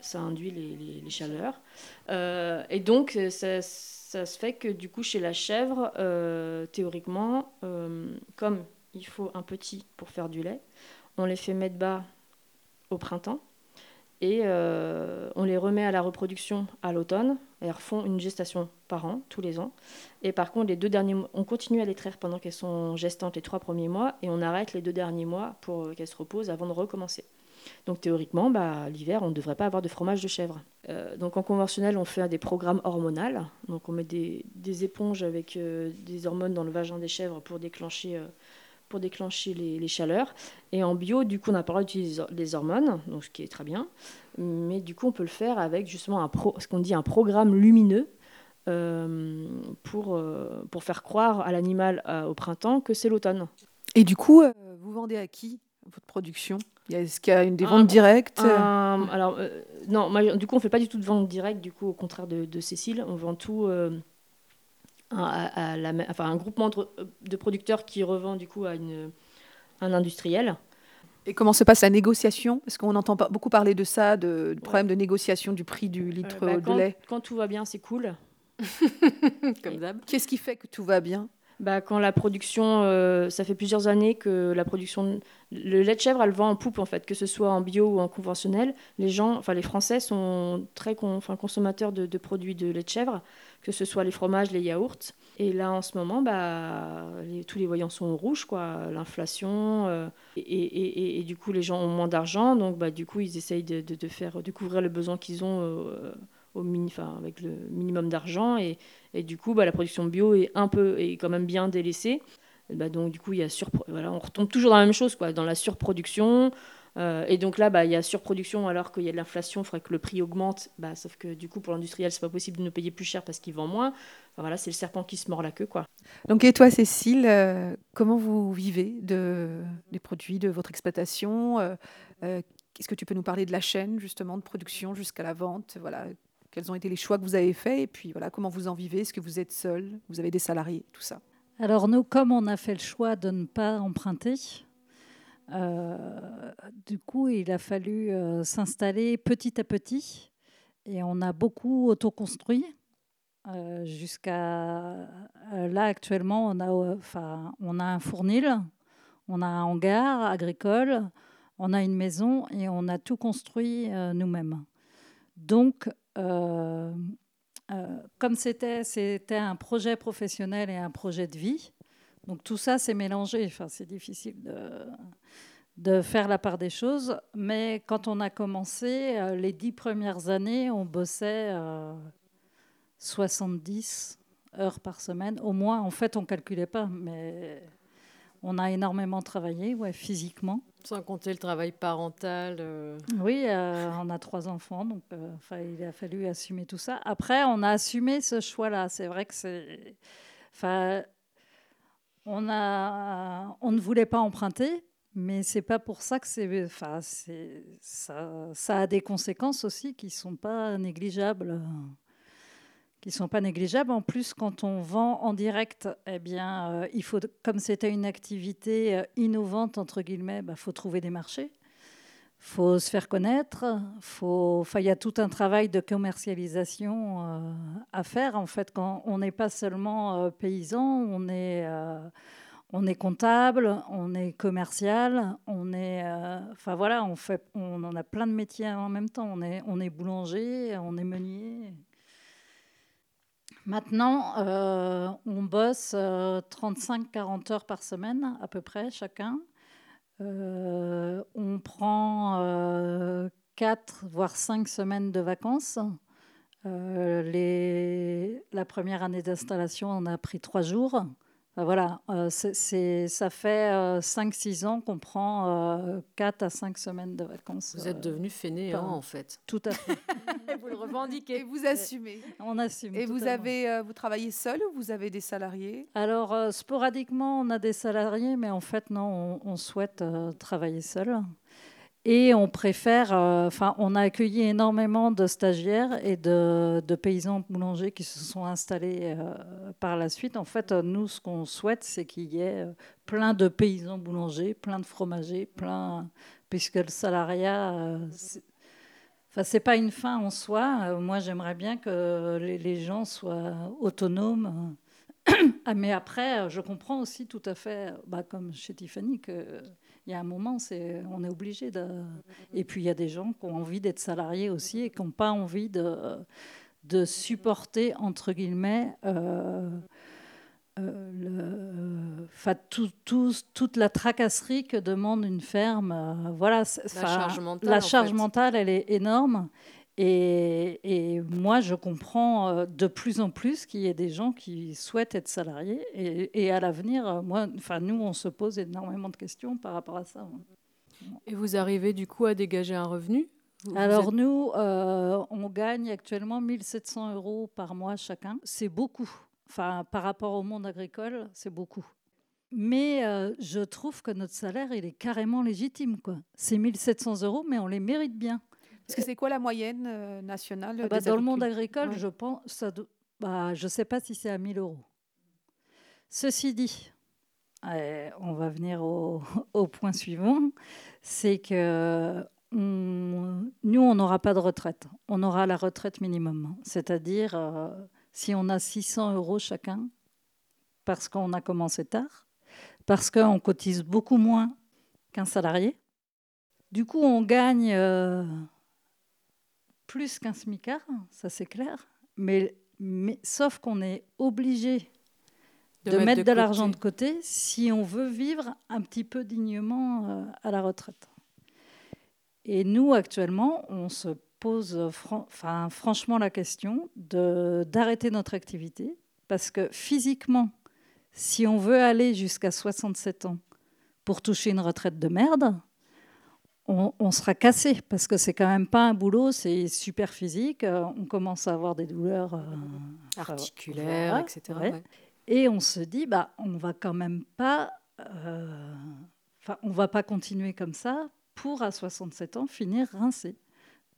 ça induit les, chaleurs. et donc, ça, se fait que du coup, chez la chèvre, théoriquement, comme il faut un petit pour faire du lait, on les fait mettre bas au printemps et on les remet à la reproduction à l'automne. Elles font une gestation par an, tous les ans. Et par contre, les deux derniers mois, on continue à les traire pendant qu'elles sont gestantes les trois premiers mois et on arrête les deux derniers mois pour qu'elles se reposent avant de recommencer. Donc théoriquement, bah, l'hiver, on ne devrait pas avoir de fromage de chèvre. Euh, donc en conventionnel, on fait des programmes hormonaux. Donc on met des, éponges avec euh, des hormones dans le vagin des chèvres pour déclencher pour déclencher les, chaleurs. Et en bio, du coup, on n'a pas d'utiliser les hormones, donc ce qui est très bien. Mais du coup, on peut le faire avec justement un pro, ce qu'on dit un programme lumineux euh, pour, euh, pour faire croire à l'animal euh, au printemps que c'est l'automne. Et du coup, vous vendez à qui votre production? Est-ce qu'il y a une des ventes directes? Alors, non, du coup, on ne fait pas du tout de vente directe, du coup, au contraire de, de Cécile. On vend tout à, la, enfin, un groupement de, producteurs qui revend du coup à une, un industriel. Et comment se passe la négociation? Parce qu'on entend pas beaucoup parler de ça, de, problème de négociation du prix du litre bah, de lait. Quand tout va bien, c'est cool. Comme d'hab. Qu'est-ce qui fait que tout va bien? Bah, quand la production, euh, ça fait plusieurs années que la production, le lait de chèvre, elle vend en poupe en fait, que ce soit en bio ou en conventionnel. Les gens, enfin les Français sont très consommateurs de, produits de lait de chèvre, que ce soit les fromages, les yaourts. Et là, en ce moment, bah, tous les voyants sont rouges, quoi. L'inflation, euh, et, du coup, les gens ont moins d'argent, donc bah, du coup, ils essayent de, faire, de couvrir le besoin qu'ils ont. Euh, au mini, avec le minimum d'argent et, et, du coup bah, la production bio est un peu est quand même bien délaissée. Bah, donc du coup il y a sur, voilà, on retombe toujours dans la même chose quoi dans la surproduction. Euh, et donc là bah, il y a surproduction alors qu'il y a de l'inflation il faudrait que le prix augmente. Bah, sauf que du coup pour l'industriel c'est pas possible de nous payer plus cher parce qu'il vend moins. Voilà c'est le serpent qui se mord la queue quoi. Donc et toi Cécile euh, comment vous vivez de, des produits de votre exploitation? Euh, Est-ce que tu peux nous parler de la chaîne justement de production jusqu'à la vente? Voilà, quels ont été les choix que vous avez faits et puis voilà, comment vous en vivez Est-ce que vous êtes seul Vous avez des salariés Tout ça. Alors nous, comme on a fait le choix de ne pas emprunter, euh, du coup, il a fallu euh, s'installer petit à petit et on a beaucoup autoconstruit. Euh, jusqu'à là actuellement on a enfin on a un fournil on a un hangar agricole on a une maison et on a tout construit nous-mêmes. Donc, comme c'était un projet professionnel et un projet de vie, donc tout ça, c'est mélangé. Enfin, c'est difficile de, faire la part des choses. Mais quand on a commencé, euh, les dix premières années, on bossait 70 euh, heures par semaine. Au moins, en fait, on ne calculait pas, mais on a énormément travaillé, ouais, physiquement. Sans compter le travail parental. Euh. Oui, on a trois enfants, donc il a fallu assumer tout ça. Après, on a assumé ce choix-là. C'est vrai que c'est... On, a, on ne voulait pas emprunter, mais c'est pas pour ça que c'est, ça, ça a des conséquences aussi qui sont pas négligeables, qui sont pas négligeables. En plus, quand on vend en direct, eh bien, euh, il faut, comme c'était une activité euh, innovante entre guillemets, il bah, faut trouver des marchés faut se faire connaître, il y a tout un travail de commercialisation euh, à faire. En fait, quand on n'est pas seulement paysan, on est, on est comptable, on est commercial, on est, enfin voilà, on fait, on en a plein de métiers en même temps. On est, on est boulanger, on est meunier. Maintenant, on bosse 35-40 heures par semaine à peu près chacun. Euh, on prend euh, quatre, voire cinq semaines de vacances. Euh, la première année d'installation, on a pris trois jours. Voilà, c'est, ça fait 5-6 ans qu'on prend 4 à 5 semaines de vacances. Vous êtes devenu fainéant en fait. Tout à fait. vous le revendiquez. Et vous assumez. On assume. Et vous, avez, vous travaillez seul ou vous avez des salariés? Alors, sporadiquement, on a des salariés, mais en fait, non, on, on souhaite travailler seul. Et on préfère, euh, enfin, on a accueilli énormément de stagiaires et de, paysans boulangers qui se sont installés euh, par la suite. En fait, nous, ce qu'on souhaite, c'est qu'il y ait euh, plein de paysans boulangers, plein de fromagers, plein, puisque le salariat, enfin, c'est pas une fin en soi. moi, j'aimerais bien que les, gens soient autonomes. Ah, mais après, je comprends aussi tout à fait, bah, comme chez Tiffany, que il y a un moment, c'est, on est obligé de. Et puis il y a des gens qui ont envie d'être salariés aussi et qui n'ont pas envie de, de supporter, entre guillemets, euh, euh, tout, toute la tracasserie que demande une ferme. Euh, voilà, la charge mentale. La charge mentale, elle est énorme. Et, moi, je comprends euh, de plus en plus qu'il y ait des gens qui souhaitent être salariés. Et, à l'avenir, euh, moi, enfin, nous, on se pose énormément de questions par rapport à ça. Et vous arrivez du coup à dégager un revenu? Alors nous, euh, on gagne actuellement 1700 euros par mois chacun. C'est beaucoup. Enfin, par rapport au monde agricole, c'est beaucoup. Mais je trouve que notre salaire, il est carrément légitime. Quoi. C'est 1700 euros, mais on les mérite bien. Parce que c'est quoi la moyenne euh, nationale ah bah, Dans le monde agricole, je pense, ça, bah, je ne sais pas si c'est à 1000 euros. Ceci dit, on va venir au, point suivant, c'est que nous, on n'aura pas de retraite. On aura la retraite minimum. C'est-à-dire, euh, si on a 600 euros chacun, parce qu'on a commencé tard, parce qu'on cotise beaucoup moins qu'un salarié, du coup, on gagne... Euh, plus qu'un SMICAR, ça c'est clair, mais, mais sauf qu'on est obligé de, mettre, de, l'argent de côté si on veut vivre un petit peu dignement euh, à la retraite. Et nous, actuellement, on se pose enfin, franchement la question d'arrêter notre activité parce que physiquement, si on veut aller jusqu'à 67 ans pour toucher une retraite de merde, on, sera cassé parce que c'est quand même pas un boulot, c'est super physique. Euh, on commence à avoir des douleurs euh, articulaires, etc. Et on se dit, bah, on va quand même pas, euh, on va pas continuer comme ça pour à 67 ans finir rincé.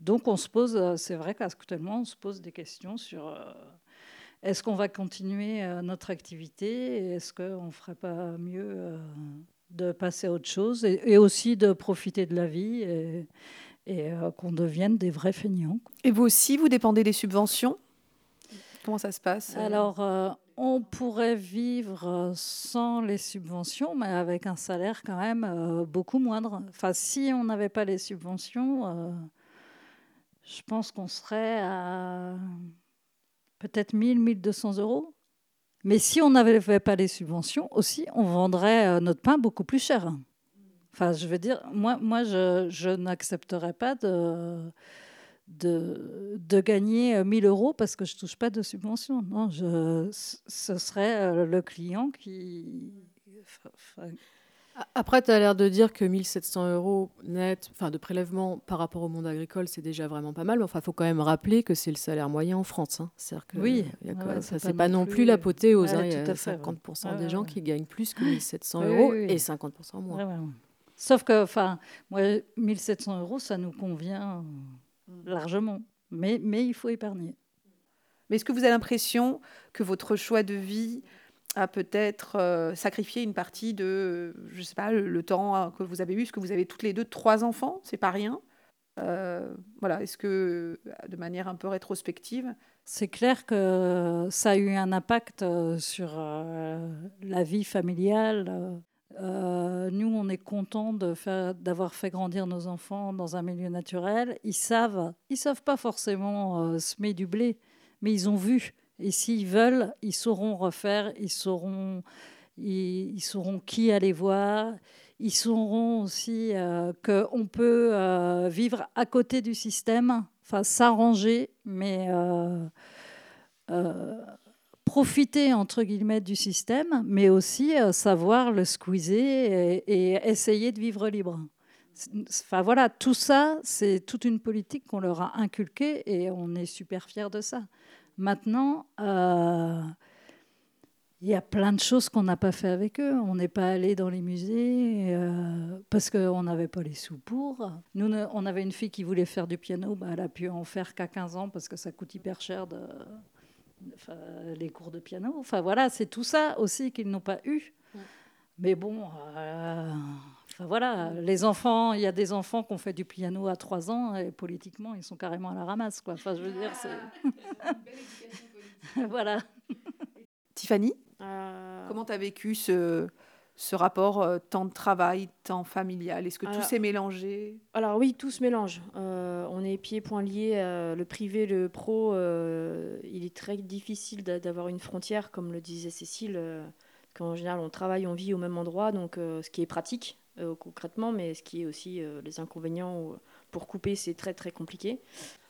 Donc on se pose, c'est vrai qu'actuellement on se pose des questions sur est-ce qu'on va continuer notre activité, est-ce qu'on ferait pas mieux de passer à autre chose et, aussi de profiter de la vie et, et euh, qu'on devienne des vrais feignants. Et vous aussi, vous dépendez des subventions? Comment ça se passe Alors, euh, on pourrait vivre sans les subventions, mais avec un salaire quand même euh, beaucoup moindre. Enfin, si on n'avait pas les subventions, euh, je pense qu'on serait à peut-être 1000, 1200 euros. Mais si on n'avait pas les subventions aussi, on vendrait notre pain beaucoup plus cher. Enfin, je veux dire, moi, moi je, je n'accepterais pas de de, de gagner 1000 euh, euros parce que je ne touche pas de subvention. Non, ce serait euh, le client qui. Après, tu as l'air de dire que 1700 euros net, enfin de prélèvement par rapport au monde agricole, c'est déjà vraiment pas mal. Enfin, il faut quand même rappeler que c'est le salaire moyen en France. Hein. Que, oui, ça c'est pas, non plus l'apothéose. Ouais, hein. Il y a 50% des gens qui gagnent plus que 1700 euros et 50% moins. Sauf que, enfin, moi, 1700 euros, ça nous convient largement. Mais, mais il faut épargner. Mais est-ce que vous avez l'impression que votre choix de vie a peut-être euh, sacrifié une partie de, je sais pas, le, temps hein, que vous avez eu, parce que vous avez toutes les deux trois enfants, c'est pas rien. Euh, voilà, est-ce que, de manière un peu rétrospective, c'est clair que ça a eu un impact euh, sur la vie familiale. Euh, nous, on est content d'avoir fait grandir nos enfants dans un milieu naturel. Ils savent, ils savent pas forcément euh, semer du blé, mais ils ont vu. Et s'ils veulent, ils sauront refaire, ils sauront, ils, sauront qui aller voir. Ils sauront aussi euh, qu'on peut euh, vivre à côté du système, enfin s'arranger, mais profiter entre guillemets du système, mais aussi euh, savoir le squeezer et, essayer de vivre libre. Enfin voilà, tout ça, c'est toute une politique qu'on leur a inculquée et on est super fiers de ça. Maintenant, euh, il y a plein de choses qu'on n'a pas fait avec eux. On n'est pas allé dans les musées euh, parce qu'on n'avait pas les sous pour. Nous, on avait une fille qui voulait faire du piano, bah, elle a pu en faire qu'à 15 ans parce que ça coûte hyper cher de, les cours de piano. Enfin voilà, c'est tout ça aussi qu'ils n'ont pas eu. Mais bon, euh, enfin voilà, les enfants, il y a des enfants qui ont fait du piano à 3 ans et politiquement, ils sont carrément à la ramasse. Quoi. Enfin, je veux dire, c'est. voilà. Tiffany, euh... comment tu as vécu ce, ce rapport euh, temps de travail, temps familial? Est-ce que tout s'est mélangé? Alors oui, tout se mélange. Euh, on est pieds poings liés. Euh, le privé, le pro, il est très difficile d'avoir une frontière, comme le disait Cécile, qu'en général on travaille, on vit au même endroit, donc ce qui est pratique concrètement, mais ce qui est aussi les inconvénients pour couper, c'est très très compliqué.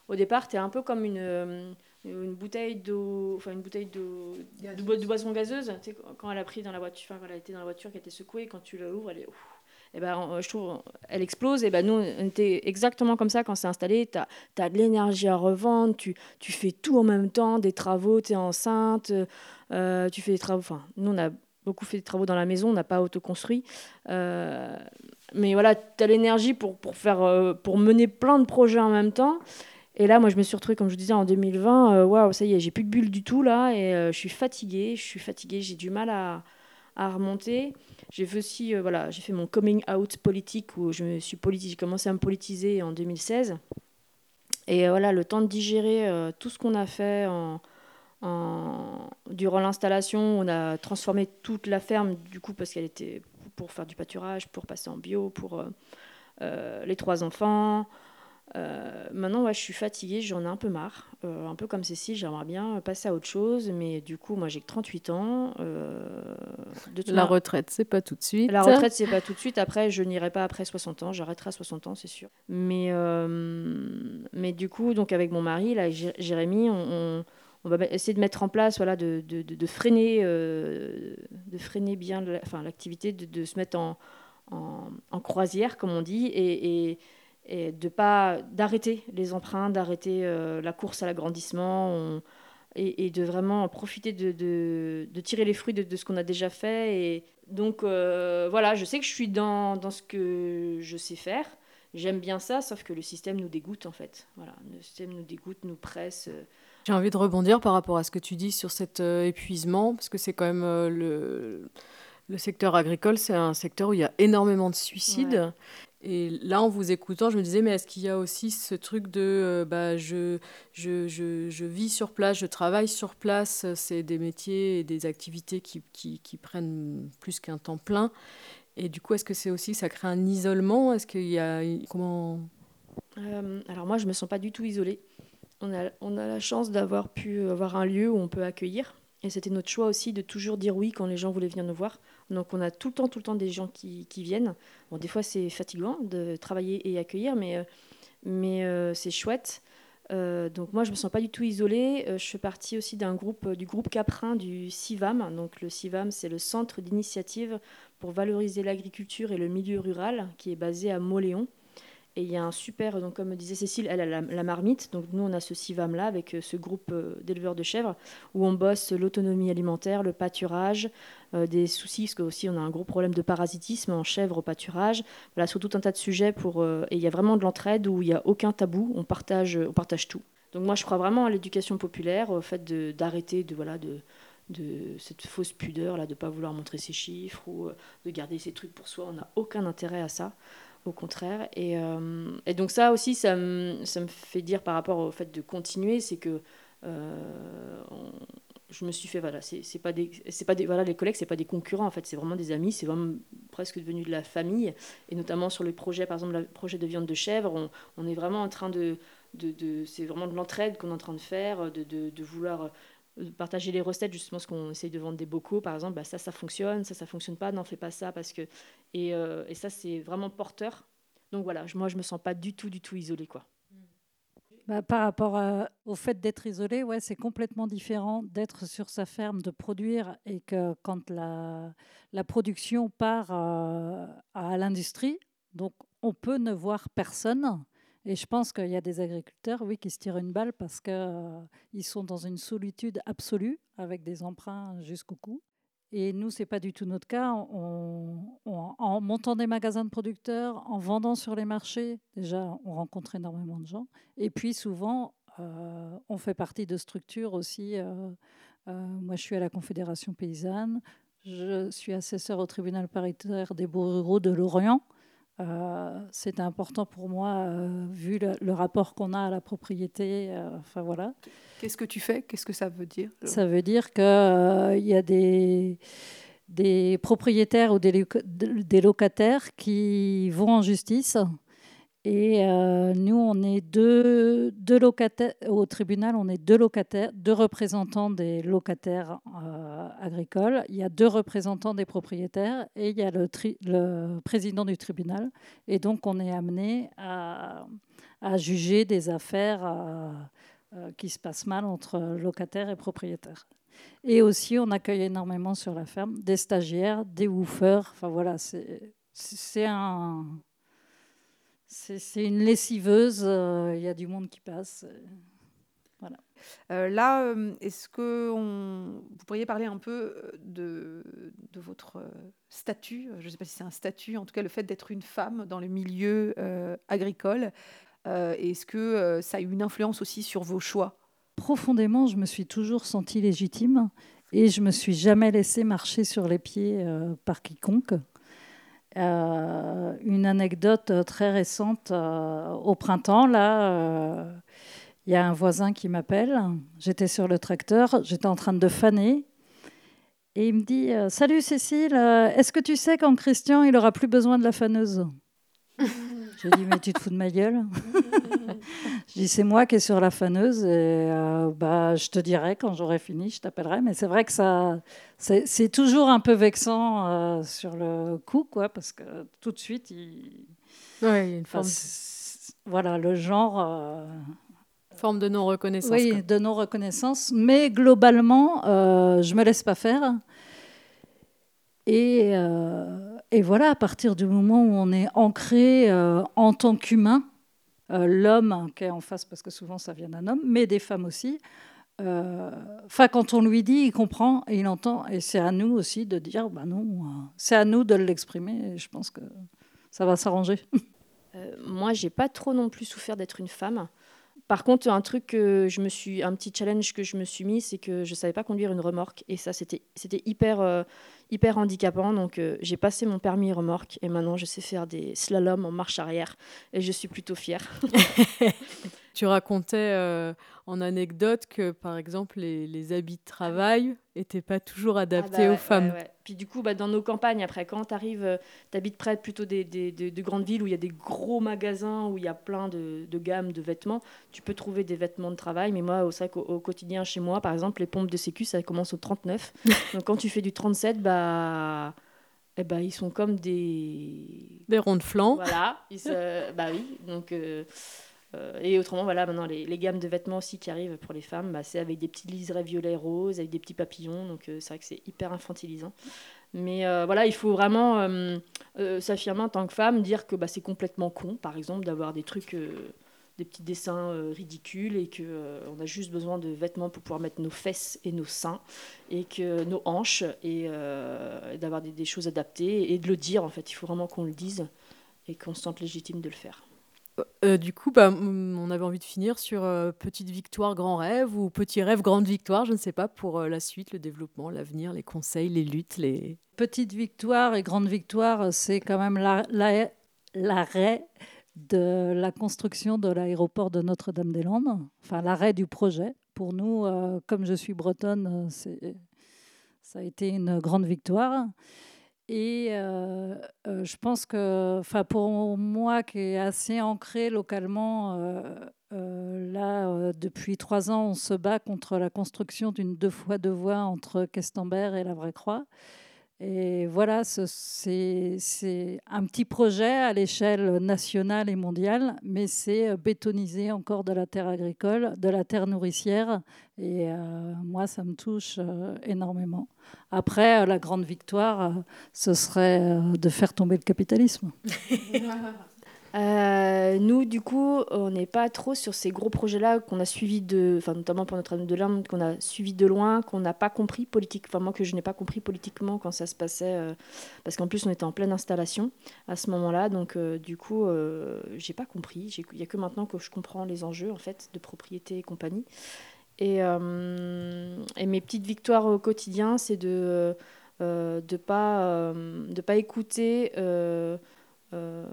Au départ, tu es un peu comme une une bouteille d'eau, enfin une bouteille d'eau, de, boisson gazeuse, tu sais, quand elle a pris dans la voiture, quand elle été dans la voiture, qui été secouée, quand tu l'ouvres, elle est, et eh ben, je trouve, elle explose. Et ben, nous, on était exactement comme ça quand c'est installé. Tu as, de l'énergie à revendre, tu, tu fais tout en même temps, des travaux, tu es enceinte, euh, tu fais des travaux. Enfin, nous, on a beaucoup fait des travaux dans la maison, on n'a pas autoconstruit. Euh, mais voilà, tu as l'énergie pour, pour, euh, pour mener plein de projets en même temps. Et là, moi, je me suis retrouvée, comme je disais, en 2020. Euh, waouh, ça y est, j'ai plus de bulle du tout là, et euh, je suis fatiguée. Je suis fatiguée, j'ai du mal à, à remonter. J'ai fait aussi, voilà, j'ai fait mon coming out politique où je me suis j'ai commencé à me politiser en 2016. Et voilà, le temps de digérer tout ce qu'on a fait en, en, durant l'installation, on a transformé toute la ferme du coup parce qu'elle était pour faire du pâturage, pour passer en bio, pour les trois enfants. Euh, maintenant, ouais, je suis fatiguée, j'en ai un peu marre. Euh, un peu comme Cécile, j'aimerais bien passer à autre chose, mais du coup, moi j'ai que 38 ans. Euh, la retraite, c'est pas tout de suite. La retraite, c'est pas tout de suite. Après, je n'irai pas après 60 ans, j'arrêterai à 60 ans, c'est sûr. Mais, mais du coup, donc avec mon mari, là, Jérémy, on, on, va essayer de mettre en place, voilà, de, de, de, freiner, de freiner bien l'activité, de, se mettre en, en, croisière, comme on dit, et, et de pas d'arrêter les emprunts, d'arrêter euh, la course à l'agrandissement et, de vraiment profiter de, de, tirer les fruits de, ce qu'on a déjà fait. Et donc euh, voilà, je sais que je suis dans, dans ce que je sais faire. J'aime bien ça, sauf que le système nous dégoûte en fait. Voilà, le système nous dégoûte, nous presse. Euh. J'ai envie de rebondir par rapport à ce que tu dis sur cet épuisement, parce que c'est quand même le, le secteur agricole, c'est un secteur où il y a énormément de suicides. Et là, en vous écoutant, je me disais, mais est-ce qu'il y a aussi ce truc de euh, bah, je, je, je, je, vis sur place, je travaille sur place, c'est des métiers et des activités qui, qui, qui prennent plus qu'un temps plein. Et du coup, est-ce que c'est aussi, ça crée un isolement? Est-ce qu'il y a. Comment? Euh, alors, moi, je ne me sens pas du tout isolée. On a, la chance d'avoir pu avoir un lieu où on peut accueillir. Et c'était notre choix aussi de toujours dire oui quand les gens voulaient venir nous voir. Donc on a tout le temps, tout le temps des gens qui, qui viennent. Bon, des fois c'est fatigant de travailler et accueillir, mais, euh, euh, c'est chouette. Euh, donc moi je me sens pas du tout isolée. je fais partie aussi d'un groupe, du groupe Caprin du CIVAM. Donc le CIVAM c'est le Centre d'initiative pour valoriser l'agriculture et le milieu rural qui est basé à Moléon. Et il y a un super, donc comme disait Cécile, elle a la, marmite. Donc nous, on a ce CIVAM-là avec euh, ce groupe euh, d'éleveurs de chèvres où on bosse l'autonomie alimentaire, le pâturage, euh, des soucis, parce qu'aussi on a un gros problème de parasitisme en chèvre au pâturage. Voilà, sur tout un tas de sujets. Pour, et il y a vraiment de l'entraide où il n'y a aucun tabou, on partage, on partage tout. Donc moi, je crois vraiment à l'éducation populaire, au fait d'arrêter de, voilà, de, de cette fausse pudeur là de pas vouloir montrer ses chiffres ou de garder ses trucs pour soi on n'a aucun intérêt à ça au contraire. Et, euh, et, donc ça aussi, ça me, fait dire par rapport au fait de continuer, c'est que euh, je me suis fait, voilà, c'est pas des, c'est pas des, voilà, les collègues, c'est pas des concurrents, en fait, c'est vraiment des amis, c'est vraiment presque devenu de la famille. Et notamment sur le projet, par exemple, le projet de viande de chèvre, on, est vraiment en train de, c'est vraiment de l'entraide qu'on est en train de faire, de vouloir partager les recettes, justement, ce qu'on essaye de vendre des bocaux, par exemple, bah, ça, ça fonctionne, ça, ça fonctionne pas, n'en fais pas ça, parce que... Et, euh, et ça, c'est vraiment porteur. Donc voilà, moi, je me sens pas du tout, du tout isolée, quoi. Bah, par rapport au fait d'être isolé, ouais, c'est complètement différent d'être sur sa ferme, de produire, et que quand la, la production part euh, à l'industrie, donc on peut ne voir personne, et je pense qu'il y a des agriculteurs, oui, qui se tirent une balle parce qu'ils euh, sont dans une solitude absolue, avec des emprunts jusqu'au cou. Et nous, ce n'est pas du tout notre cas. en montant des magasins de producteurs, en vendant sur les marchés, déjà, on rencontre énormément de gens. Et puis, souvent, euh, on fait partie de structures aussi. Euh, moi, je suis à la Confédération paysanne. Je suis assesseur au tribunal paritaire des beaux ruraux de Lorient. Euh, c'est important pour moi, euh, vu le, rapport qu'on a à la propriété. Euh, enfin voilà. Qu'est-ce que tu fais? Qu'est-ce que ça veut dire Ça veut dire qu'il y a des, des propriétaires ou des, des locataires qui vont en justice et euh, nous, on est deux, locataires au tribunal, on est deux représentants des locataires euh, agricoles. Il y a deux représentants des propriétaires et il y a le, président du tribunal. Et donc, on est amené à, à juger des affaires euh, qui se passent mal entre locataires et propriétaires. Et aussi, on accueille énormément sur la ferme des stagiaires, des woofers. Enfin voilà, c'est un c'est une lessiveuse, euh, il y a du monde qui passe. Euh, voilà. Euh, là, est-ce que on, vous pourriez parler un peu de, de votre statut? Je ne sais pas si c'est un statut, en tout cas le fait d'être une femme dans le milieu agricole. est-ce que ça a eu une influence aussi sur vos choix? Profondément, je me suis toujours sentie légitime et je me suis jamais laissée marcher sur les pieds par quiconque. Euh, une anecdote très récente euh, au printemps, là, euh, il y a un voisin qui m'appelle. J'étais sur le tracteur, j'étais en train de faner. Et il me dit Salut Cécile, est-ce que tu sais quand Christian il aura plus besoin de la faneuse? J'ai dit Mais tu te fous de ma gueule Je dis C'est moi qui est sur la faneuse et bah, je te dirai quand j'aurai fini, je t'appellerai. Mais c'est vrai que ça, c'est toujours un peu vexant euh, sur le coup, quoi, parce que tout de suite, il. y a une forme. voilà, le genre. Euh, forme de non-reconnaissance. Oui, de non-reconnaissance. Mais globalement, euh, je me laisse pas faire. Et, euh, et, voilà, à partir du moment où on est ancré en tant qu'humain, l'homme qui est en face, parce que souvent ça vient d'un homme, mais des femmes aussi, euh, enfin, quand on lui dit, il comprend et il entend. Et c'est à nous aussi de dire, bah non, euh, c'est à nous de l'exprimer. Et je pense que ça va s'arranger. Euh, moi, j'ai pas trop non plus souffert d'être une femme. Par contre, un truc que je me suis, un petit challenge que je me suis mis, c'est que je savais pas conduire une remorque. Et ça, c'était, c'était hyper, hyper handicapant. Donc j'ai passé mon permis remorque et maintenant je sais faire des slaloms en marche arrière et je suis plutôt fière. Tu racontais euh, en anecdote que, par exemple, les, habits de travail n'étaient pas toujours adaptés ah bah aux femmes. Puis du coup, bah, dans nos campagnes, après, quand tu arrives, euh, tu habites près plutôt des, de grandes villes où il y a des gros magasins, où il y a plein de, gammes de vêtements, tu peux trouver des vêtements de travail. Mais moi, c'est vrai qu'au quotidien, chez moi, par exemple, les pompes de sécu, ça commence au 39. Donc quand tu fais du 37, bah... Eh ben, ils sont comme des... Des ronds de flanc. Voilà. bah oui. Donc, euh, euh, et autrement, voilà, maintenant, les, gammes de vêtements aussi qui arrivent pour les femmes, bah, c'est avec des petits liserés violets roses, avec des petits papillons. Donc, euh, c'est vrai que c'est hyper infantilisant. Mais euh, voilà, il faut vraiment s'affirmer en tant que femme, dire que bah, c'est complètement con, par exemple, d'avoir des trucs, des petits dessins ridicules et qu'on a juste besoin de vêtements pour pouvoir mettre nos fesses et nos seins et que nos hanches et, d'avoir des, des choses adaptées et de le dire, en fait. Il faut vraiment qu'on le dise et qu'on se sente légitime de le faire. Euh, du coup, bah, on avait envie de finir sur euh, petite victoire, grand rêve ou petit rêve, grande victoire, je ne sais pas, pour euh, la suite, le développement, l'avenir, les conseils, les luttes. Les... Petite victoire et grande victoire, c'est quand même l'arrêt de la construction de l'aéroport de Notre-Dame-des-Landes, enfin l'arrêt du projet. Pour nous, comme je suis bretonne, ça a été une grande victoire. Et euh, euh, je pense que, enfin, pour moi qui est assez ancré localement, euh, là, depuis trois ans, on se bat contre la construction d'une deux fois deux voies entre Questembert et la Vraie Croix. Et voilà, c'est un petit projet à l'échelle nationale et mondiale, mais c'est euh, bétoniser encore de la terre agricole, de la terre nourricière. Et euh, moi, ça me touche euh, énormément. Après, la grande victoire, ce serait de faire tomber le capitalisme. Euh, nous, du coup, on n'est pas trop sur ces gros projets-là qu'on a suivis de, enfin, notamment pour notre année de l'Inde, qu'on a suivi de loin, qu'on n'a pas compris politiquement, enfin, moi que je n'ai pas compris politiquement quand ça se passait, euh, parce qu'en plus on était en pleine installation à ce moment-là, donc euh, du coup, j'ai pas compris. Il n'y a que maintenant que je comprends les enjeux en fait de propriété et compagnie. Et, et mes petites victoires au quotidien, c'est de de pas de pas écouter euh,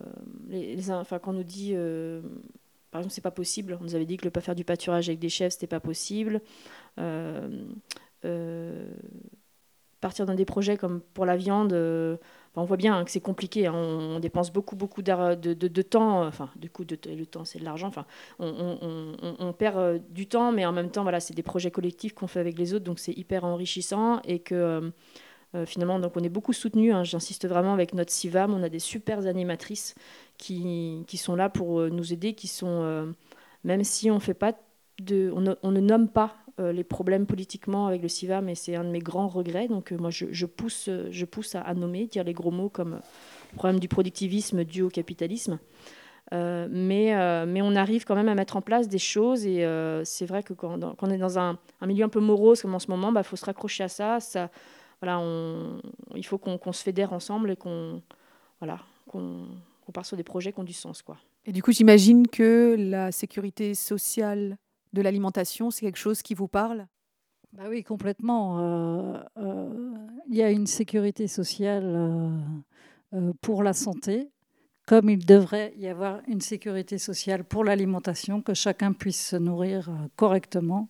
les, enfin, quand on nous dit, euh, par exemple, c'est pas possible, on nous avait dit que le pas faire du pâturage avec des chèvres, c'était pas possible. Euh, partir dans des projets comme pour la viande, on voit bien hein, que c'est compliqué. Hein. on, dépense beaucoup, beaucoup de, de, temps. Enfin, du coup, le temps, c'est de l'argent. Enfin, on, on, perd du temps, mais en même temps, voilà, c'est des projets collectifs qu'on fait avec les autres, donc c'est hyper enrichissant et que euh, finalement, donc on est beaucoup soutenu. Hein, j'insiste vraiment avec notre CIVAM. On a des super animatrices qui, qui sont là pour euh, nous aider, qui sont, euh, même si on fait pas on ne, nomme pas les problèmes politiquement avec le CIVAM, et c'est un de mes grands regrets. Donc moi, je, pousse, je pousse à, nommer, dire les gros mots comme problème du productivisme dû au capitalisme. mais, mais on arrive quand même à mettre en place des choses et c'est vrai que quand, on est dans un, milieu un peu morose comme en ce moment, il bah, faut se raccrocher à ça voilà, on, il faut qu'on se fédère ensemble et qu'on voilà, qu'on part sur des projets qui ont du sens. Quoi. Et du coup, j'imagine que la sécurité sociale de l'alimentation, c'est quelque chose qui vous parle? Bah Oui, complètement. Euh, euh, il y a une sécurité sociale euh, pour la santé, comme il devrait y avoir une sécurité sociale pour l'alimentation, que chacun puisse se nourrir correctement,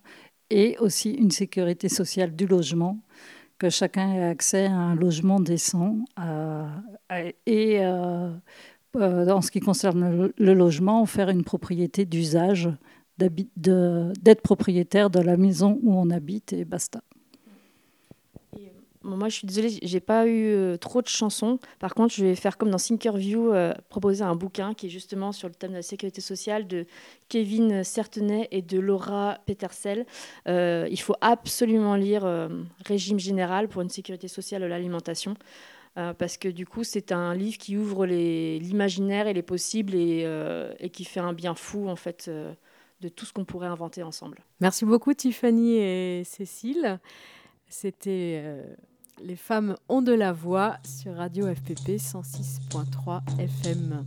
et aussi une sécurité sociale du logement que chacun ait accès à un logement décent. Euh, et euh, euh, en ce qui concerne le, logement, faire une propriété d'usage, d'être propriétaire de la maison où on habite et basta moi, je suis désolée, j'ai pas eu euh, trop de chansons. Par contre, je vais faire comme dans Thinkerview, euh, proposer un bouquin qui est justement sur le thème de la sécurité sociale de Kevin Certenay et de Laura Petersel. Euh, il faut absolument lire Régime général pour une sécurité sociale de l'alimentation. parce que du coup, c'est un livre qui ouvre l'imaginaire et les possibles et, qui fait un bien fou, en fait, de tout ce qu'on pourrait inventer ensemble. Merci beaucoup, Tiffany et Cécile. C'était les femmes ont de la voix sur Radio FPP 106.3 FM.